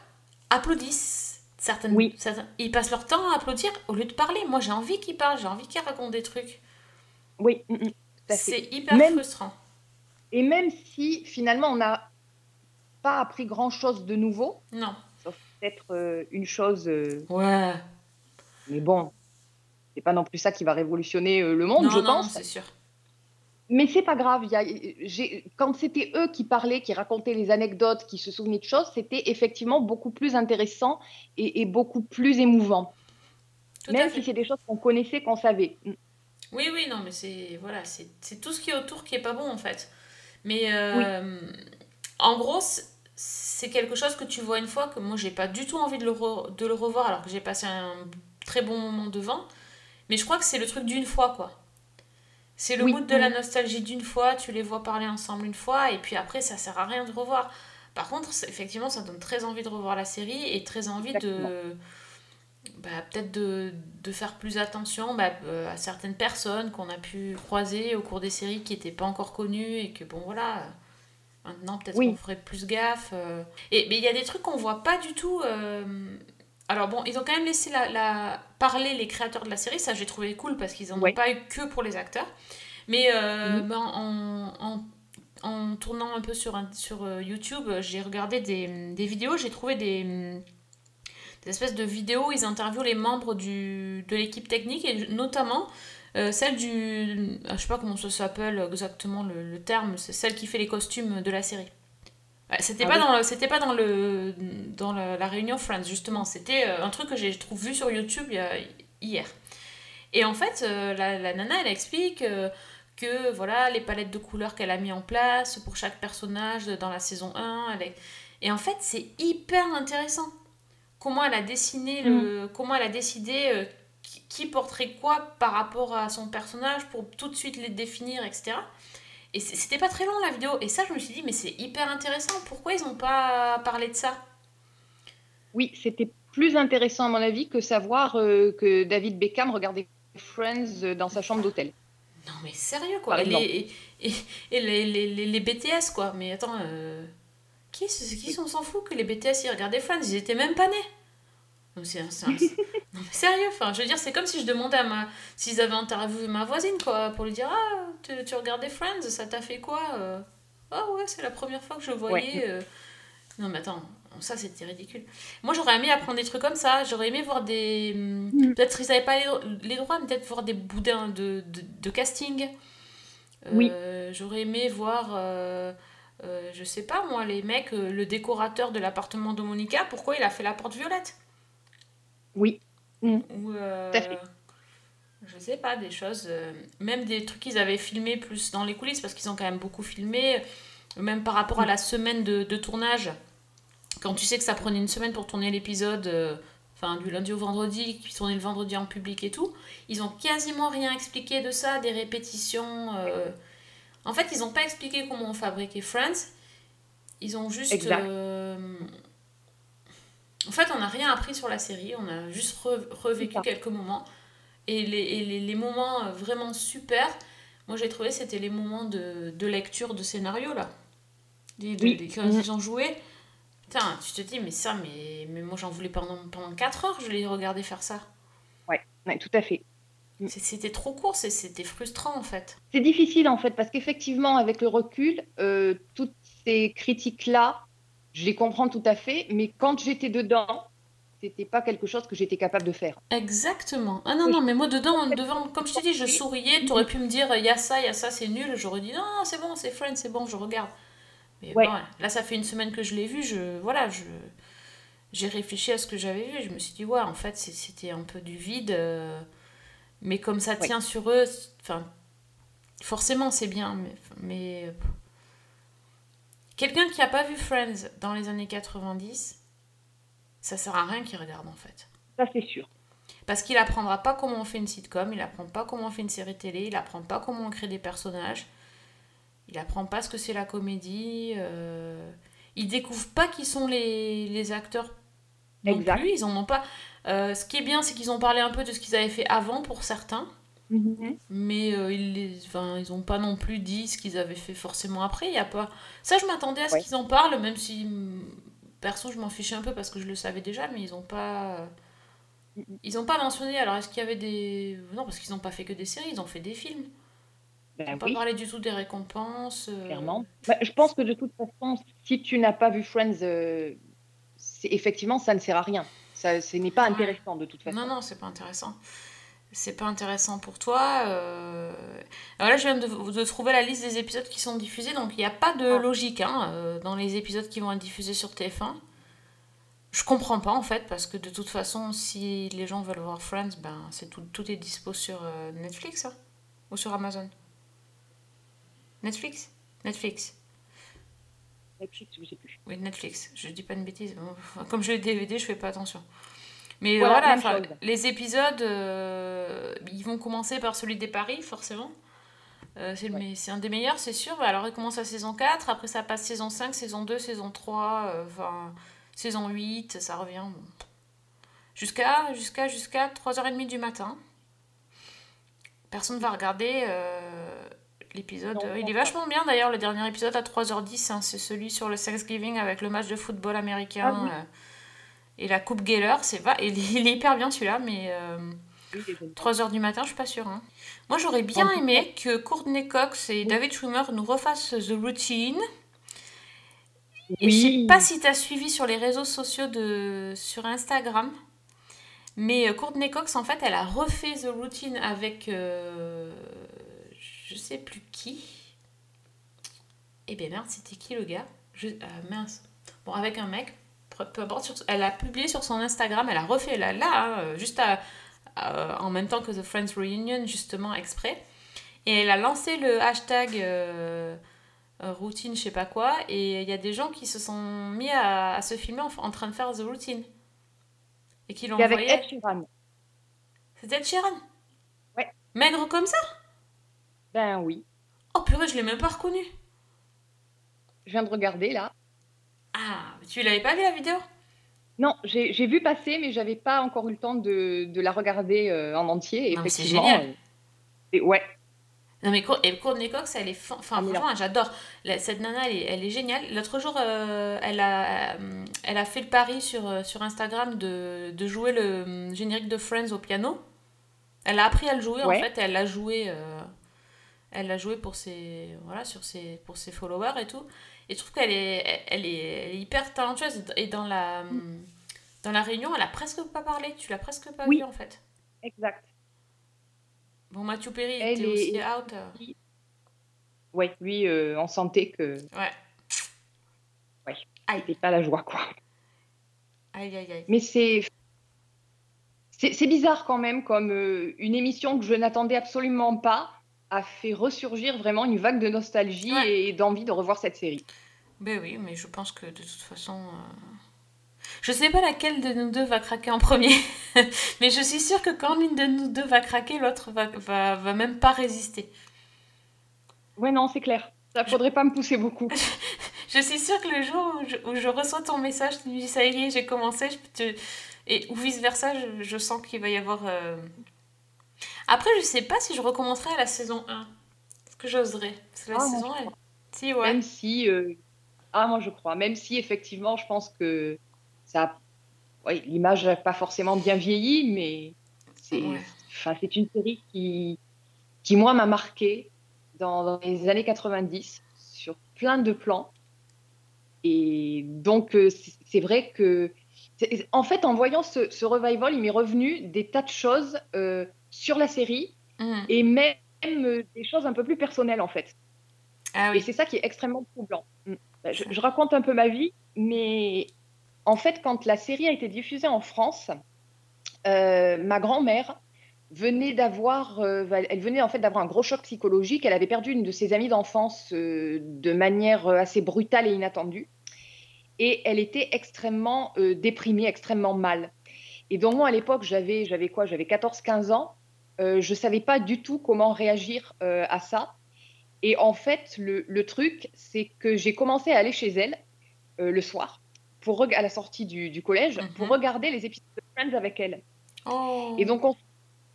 applaudissent. Certaines, certains- ils passent leur temps à applaudir au lieu de parler. Moi j'ai envie qu'ils parlent, j'ai envie qu'ils racontent des trucs. Oui, mm, mm. C'est hyper Même- frustrant. Et même si finalement on n'a pas appris grand-chose de nouveau, Non. Peut-être euh, une chose. euh, Ouais. Mais bon, c'est pas non plus ça qui va révolutionner euh, le monde, non, je non, pense. c'est sûr. Mais c'est pas grave. y a- quand c'était eux qui parlaient, qui racontaient les anecdotes, qui se souvenaient de choses, c'était effectivement beaucoup plus intéressant et, et beaucoup plus émouvant. Tout Même si c'est des choses qu'on connaissait, qu'on savait. Mm. Oui, oui, non, mais c'est voilà, c'est tout ce qui est autour qui est pas bon en fait. Mais euh, en gros, c'est- quelque chose que tu vois une fois que moi j'ai pas du tout envie de le, re- de le revoir alors que j'ai passé un très bon moment devant. Mais je crois que c'est le truc d'une fois quoi. C'est le Oui. mood de la Mhm. nostalgie d'une fois, tu les vois parler ensemble une fois et puis après ça sert à rien de revoir. Par contre, effectivement, ça donne très envie de revoir la série et très envie de bah, peut-être de, de faire plus attention bah, euh, à certaines personnes qu'on a pu croiser au cours des séries qui n'étaient pas encore connues et que bon voilà maintenant peut-être Oui. qu'on ferait plus gaffe euh. et mais il y a des trucs qu'on voit pas du tout euh, alors bon ils ont quand même laissé la, la- parler les créateurs de la série ça j'ai trouvé cool parce qu'ils en Ouais. ont pas eu que pour les acteurs mais euh, Mhm. ben, en, en, en tournant un peu sur, sur YouTube j'ai regardé des, des vidéos j'ai trouvé des des espèces de vidéos où ils interviewent les membres du, de l'équipe technique et notamment euh, celle du. ah, Je sais pas comment ça s'appelle exactement le, le terme, c'est celle qui fait les costumes de la série. Ouais, c'était Ah pas, oui. dans le- c'était pas dans, le, dans la, la réunion Friends, justement. C'était euh, un truc que j'ai trouvé vu sur YouTube hier. Et en fait, euh, la, la nana, elle explique que voilà, les palettes de couleurs qu'elle a mis en place pour chaque personnage dans la saison 1. elle est- Et en fait, c'est hyper intéressant. Comment elle a dessiné, le... comment elle a décidé qui, porterait quoi par rapport à son personnage pour tout de suite les définir, etc. Et c'était pas très long la vidéo. Et ça, je me suis dit, mais c'est hyper intéressant. Pourquoi ils ont pas parlé de ça? Oui, c'était plus intéressant à mon avis que savoir euh, que David Beckham regardait Friends euh, dans sa chambre d'hôtel. Non, mais sérieux, quoi. Et, les, et, et les, les, BTS, quoi. Mais attends, euh, qui, qui on s'en fout que les BTS ils regardaient Friends? Ils étaient même pas nés. Non, c'est un- non, mais sérieux, enfin, je veux dire, c'est comme si je demandais à ma. S'ils avaient interviewé ma voisine, quoi, pour lui dire Ah, tu, tu regardais Friends, ça t'a fait quoi euh? Ah ouais, c'est la première fois que je voyais. Ouais. euh. Non, mais attends, ça c'était ridicule. Moi, j'aurais aimé apprendre des trucs comme ça, j'aurais aimé voir des. Mm. Peut-être qu'ils n'avaient pas les, droits, mais peut-être voir des boudins de, de, de casting. Oui. Euh, J'aurais aimé voir. euh, euh, je sais pas moi, les mecs, le décorateur de l'appartement de Monica, pourquoi il a fait la porte violette? Oui. Mm. Ou, euh, Tout à fait. je sais pas, des choses, euh, même des trucs qu'ils avaient filmés plus dans les coulisses, parce qu'ils ont quand même beaucoup filmé, euh, même par rapport à la semaine de, de tournage, quand tu sais que ça prenait une semaine pour tourner l'épisode, euh, enfin du lundi au vendredi, qui tournait le vendredi en public et tout, ils ont quasiment rien expliqué de ça, des répétitions. euh. En fait, ils ont pas expliqué comment on fabriquait Friends, ils ont juste... Exact. En fait, on n'a rien appris sur la série, on a juste re- revécu quelques moments. Et les, et les, les moments euh, vraiment super, moi j'ai trouvé c'était les moments de, de lecture de scénario là. Des, de- Oui. des- quand Mhm. ils ont joué. Putain, tu te dis, mais ça, mais, mais moi j'en voulais pendant, pendant 4 heures, je les regardais faire ça. Ouais, ouais, tout à fait. C'est- C'était trop court, c'était frustrant en fait. C'est difficile en fait parce qu'effectivement, avec le recul, euh, toutes ces critiques-là, je les comprends tout à fait, mais quand j'étais dedans, c'était pas quelque chose que j'étais capable de faire. Exactement. Ah non, non, mais moi dedans, devant, comme je te dis, je souriais, t'aurais pu me dire, il y a ça, il y a ça, c'est nul, j'aurais dit, non, c'est bon, c'est Friends, c'est bon, je regarde. Mais Ouais. bon, là, ça fait une semaine que je l'ai vu, je, voilà, je, j'ai réfléchi à ce que j'avais vu, je me suis dit, ouais, en fait, c'était un peu du vide, euh, mais comme ça tient sur eux, enfin, forcément, c'est bien, mais, mais euh, quelqu'un qui a pas vu Friends dans les années 90, ça sert à rien qu'il regarde, en fait. Ça, c'est sûr. Parce qu'il apprendra pas comment on fait une sitcom, il apprend pas comment on fait une série télé, il apprend pas comment on crée des personnages, il apprend pas ce que c'est la comédie, euh, il découvre pas qui sont les, les acteurs non Exact. plus, ils en ont pas. Euh, ce qui est bien, c'est qu'ils ont parlé un peu de ce qu'ils avaient fait avant pour certains, Mhm. mais euh, ils enfin, ils ont pas non plus dit ce qu'ils avaient fait forcément après. Il y a pas. Ça, je m'attendais à ce Ouais. qu'ils en parlent, même si mm, perso, je m'en fichais un peu parce que je le savais déjà, mais ils ont pas. Ils ont pas mentionné. Alors, est-ce qu'il y avait des. Non, parce qu'ils ont pas fait que des séries, ils ont fait des films. Ils Ben n'ont pas oui. parlé du tout des récompenses. euh, Clairement. Bah, je pense que de toute façon, si tu n'as pas vu Friends, euh, effectivement, ça ne sert à rien. Ça, ce n'est pas intéressant de toute façon. Non, non, c'est pas intéressant. C'est pas intéressant pour toi. euh. Alors là, je viens de, de trouver la liste des épisodes qui sont diffusés, donc il n'y a pas de Ah. logique hein, euh, dans les épisodes qui vont être diffusés sur TF1. Je comprends pas en fait, parce que de toute façon, si les gens veulent voir Friends, ben c'est tout, tout est dispo sur euh, Netflix hein, ou sur Amazon. Netflix? Netflix. Netflix, je sais plus. Oui, Netflix. Je dis pas une bêtise. Comme je les DVD, je fais pas attention. Mais euh, Voilà, voilà, enfin, les épisodes, euh, ils vont commencer par celui des paris, forcément. Euh, c'est c'est un des meilleurs, c'est sûr. Alors, il commence à saison 4, après ça passe saison 5, saison 2, saison 3, euh, enfin, saison 8, ça revient. bon. Jusqu'à jusqu'à jusqu'à 3h30 du matin. Personne va regarder euh, l'épisode. Euh, il est vachement bien d'ailleurs, le dernier épisode à 3h10, hein, c'est celui sur le Thanksgiving avec le match de football américain Ah oui. Et la Coupe Geller. C'est va... il, est, il est hyper bien celui-là, mais euh, 3h du matin, je suis pas sûre. hein. Moi j'aurais bien aimé que Courtney Cox et David Schwimmer nous refassent The Routine. Et je sais Oui. pas si tu as suivi sur les réseaux sociaux de sur Instagram, mais euh, Courtney Cox en fait, elle a refait The Routine avec euh, je sais plus qui. Eh bien merde, c'était qui le gars? Je, euh, Mince. Bon, avec un mec. Peu importe. sur- elle a publié sur son Instagram, elle a refait là, là hein, euh, juste à- à- en même temps que The Friends Reunion, justement exprès. Et elle a lancé le hashtag euh, euh, routine, je sais pas quoi, et il y a des gens qui se sont mis à, à se filmer en, en train de faire The Routine. Et qui l'ont C'est avec envoyé. Ed Sheeran. C'était Ed Sheeran Ouais. Maigre comme ça? Ben oui. Oh purée, je l'ai même pas reconnu. Je viens de regarder là. Ah, tu l'avais pas vu la vidéo? Non, j'ai vu passer, mais j'avais pas encore eu le temps de, de la regarder euh, en entier. C'est génial. et ouais. Non mais et Courtney Cox, elle est... Enfin, franchement, j'adore. Cette nana, elle est, elle est géniale. L'autre jour, euh, elle, a, euh, elle a fait le pari sur, sur Instagram de, de jouer le générique de Friends au piano. Elle a appris à le jouer, Ouais. en fait, et elle l'a joué... euh, elle l'a joué pour ses, voilà, sur ses, pour ses followers et tout. Et je trouve qu'elle est, elle est, elle est hyper talentueuse. Et dans la, dans la réunion, elle a presque pas parlé. Tu l'as presque pas Oui. vu, en fait. Exact. Bon, Matthew Perry était est- aussi out. euh. Ouais, lui, euh, on sentait que. Ouais. Ouais. C'était pas la joie, quoi. Aïe, aïe, aïe. Mais c'est. C'est c'est bizarre quand même, comme euh, une émission que je n'attendais absolument pas a fait ressurgir vraiment une vague de nostalgie et d'envie de revoir cette série. Ben oui, mais je pense que de toute façon. euh, Je sais pas laquelle de nous deux va craquer en premier. mais je suis sûre que quand l'une de nous deux va craquer, l'autre va, va, va même pas résister. Ouais, non, c'est clair. Ça faudrait pas me pousser beaucoup. Je suis sûre que le jour où je, où je reçois ton message, tu me dis ça y est, j'ai commencé, je te- et, ou vice versa, je, je sens qu'il va y avoir. euh, Après, je sais pas si je recommencerai à la saison 1. Est-ce que j'oserais? Parce que la Ah, saison je 1, crois. si, ouais. Même si. euh, Ah, moi, je crois. Même si, effectivement, je pense que ça. Ouais, l'image n'a pas forcément bien vieilli, mais c'est enfin, c'est une série qui, qui moi, m'a marqué dans, dans les années 90 sur plein de plans. Et donc, euh, c'est vrai que. En fait, en voyant ce, ce revival, il m'est revenu des tas de choses euh, sur la série Mhm. et même euh, des choses un peu plus personnelles, en fait. Ah Et c'est ça qui est extrêmement troublant. Mm. Bah, Je, je raconte un peu ma vie, mais en fait, quand la série a été diffusée en France, euh, ma grand-mère venait d'avoir, euh, elle venait en fait d'avoir un gros choc psychologique. Elle avait perdu une de ses amies d'enfance euh, de manière assez brutale et inattendue, et elle était extrêmement déprimée, extrêmement mal. Et donc moi à l'époque, j'avais, j'avais quoi? J'avais 14-15 ans. Euh, je savais pas du tout comment réagir euh, à ça. Et en fait, le, le truc, c'est que j'ai commencé à aller chez elle euh, le soir, pour à la sortie du, du collège, pour regarder les épisodes de Friends avec elle. Oh. Et donc, on,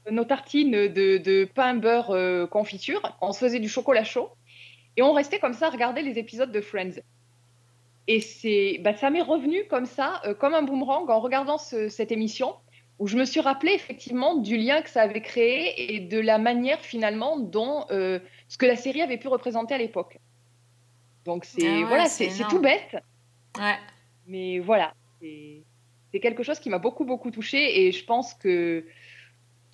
nos tartines de, de pain, beurre, confiture, on se faisait du chocolat chaud, et on restait comme ça à regarder les épisodes de Friends. Et c'est, bah, ça m'est revenu comme ça, comme un boomerang, en regardant ce- cette émission, où je me suis rappelé effectivement du lien que ça avait créé et de la manière finalement dont euh, ce que la série avait pu représenter à l'époque. Donc c'est Ah ouais, voilà, c'est tout bête, Ouais. mais voilà, c'est quelque chose qui m'a beaucoup beaucoup touchée et je pense que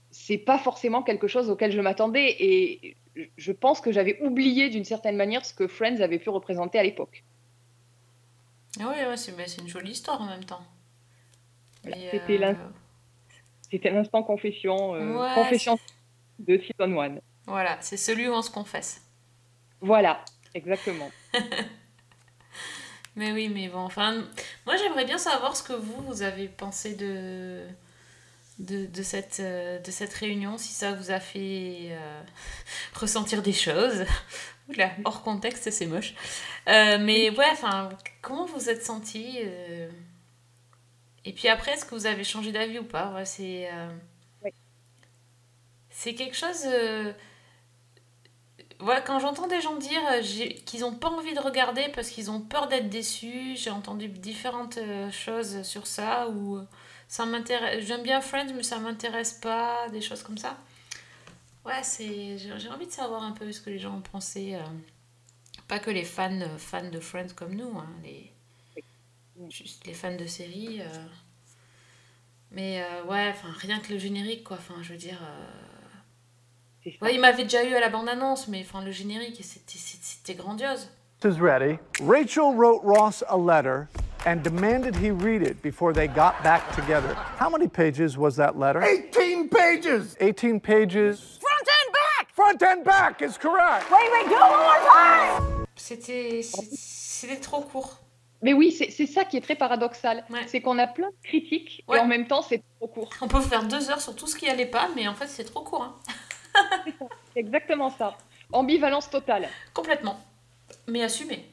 c'est pas forcément quelque chose auquel je m'attendais et je pense que j'avais oublié d'une certaine manière ce que Friends avait pu représenter à l'époque. Ah ouais, c'est bah, c'est une jolie histoire en même temps. Mais, C'était euh, c'était l'instant confession, euh, Ouais, confession de Season 1. Voilà, c'est celui où on se confesse. Voilà, exactement. Mais oui, mais bon, enfin, moi j'aimerais bien savoir ce que vous, vous avez pensé de, de, de cette, euh, de cette réunion, si ça vous a fait euh, ressentir des choses. Oula, hors contexte, c'est moche. Euh, mais ouais, enfin, comment vous êtes senti Et puis après, est-ce que vous avez changé d'avis ou pas? Ouais, C'est euh, c'est quelque chose. euh, Ouais, quand j'entends des gens dire euh, qu'ils n'ont pas envie de regarder parce qu'ils ont peur d'être déçus, j'ai entendu différentes euh, choses sur ça, ou ça m'intéresse, j'aime bien Friends mais ça m'intéresse pas, des choses comme ça. Ouais, c'est, j'ai envie de savoir un peu ce que les gens ont pensé. Pas que les fans, fans de Friends comme nous, hein, les, juste les fans de séries. euh. Mais euh, ouais, enfin rien que le générique, quoi. Enfin, je veux dire. euh, Ouais, il m'avait déjà eu à la bande-annonce, mais enfin, le générique, c'était- grandiose. is ready. Rachel wrote Ross a letter and demanded he read it before they got back together. How many pages was that letter? 18 pages! 18 pages. Front and back! Front and back is correct! Wait, wait, do one more time! C'était c'était trop court. Mais oui, c'est ça qui est très paradoxal. C'est qu'on a plein de critiques et en même temps, c'est trop court. On peut faire deux heures sur tout ce qui allait pas, mais en fait, c'est trop court. hein. C'est exactement ça. Ambivalence totale. Complètement. Mais assumé.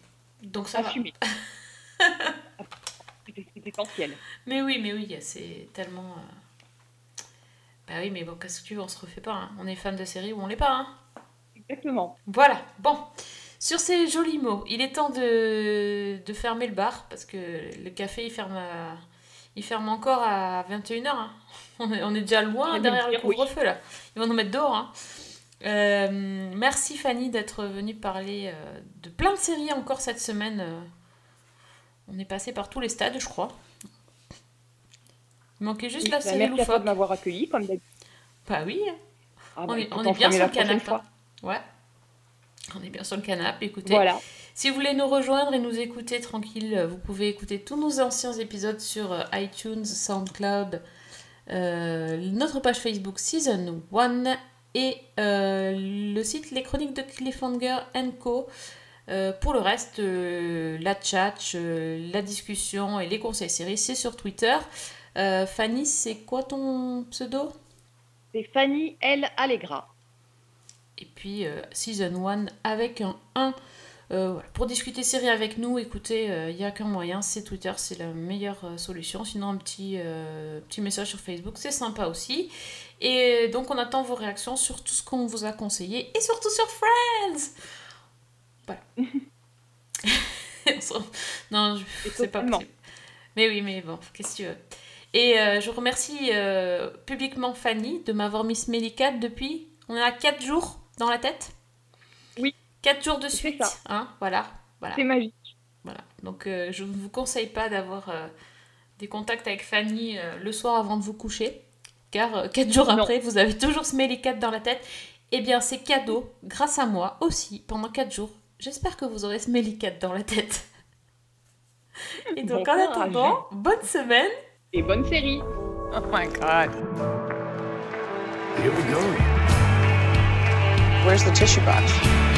Donc ça Assumé. C'est essentiel. Mais oui, mais oui, c'est tellement. euh, Bah oui, mais bon, qu'est-ce que tu veux, on se refait pas. hein. On est fan de série ou on l'est pas. Hein. Exactement. Voilà, bon. Sur ces jolis mots, il est temps de, de fermer le bar parce que le café il ferme, à- il ferme encore à 21h. hein. On, est, on est déjà loin derrière le oui. couvre-feu là. Ils vont nous mettre dehors. hein. Euh, merci Fanny d'être venue parler euh, de plein de séries encore cette semaine. euh. On est passé par tous les stades, je crois. Il manquait juste Oui, la série merci loufoque. de m'avoir accueilli, comme d'habitude. Bah oui. Ah, on bah, est, écoute, on on est bien sur le canapé. Ouais. On est bien sur le canapé, écoutez. Voilà. Si vous voulez nous rejoindre et nous écouter tranquille, euh, vous pouvez écouter tous nos anciens épisodes sur euh, iTunes, SoundCloud, euh, notre page Facebook Season 1 et euh, le site Les Chroniques de Cliffhanger Co. Euh, pour le reste, la chat, la discussion et les conseils séries, c'est sur Twitter. Fanny, c'est quoi ton pseudo? C'est Fanny L. Allegra. Et puis euh, Season 1 avec un 1. Euh, voilà. Pour discuter série avec nous, écoutez, il n'y a qu'un moyen, c'est Twitter, c'est la meilleure euh, solution. Sinon, un petit, euh, petit message sur Facebook, c'est sympa aussi. Et donc, on attend vos réactions sur tout ce qu'on vous a conseillé et surtout sur Friends Voilà. Non, je- c'est pas possible. Mais oui, mais bon, qu'est-ce que tu veux. Et euh, je remercie euh, publiquement Fanny de m'avoir mis Smelly depuis. On a 4 jours dans la tête Oui. 4 jours de suite. ça. Hein, voilà. voilà. C'est magique. Voilà. Donc euh, je ne vous conseille pas d'avoir euh, des contacts avec Fanny euh, le soir avant de vous coucher. Car 4 jours Non. après, vous avez toujours Smelly Cat dans la tête. Eh bien, c'est cadeau, grâce à moi aussi, pendant 4 jours. J'espère que vous aurez Smelly Cat dans la tête. Et donc, Bon en courage. attendant, bonne semaine. Et bonne série. Oh my god. Here we go. Where's the tissue box?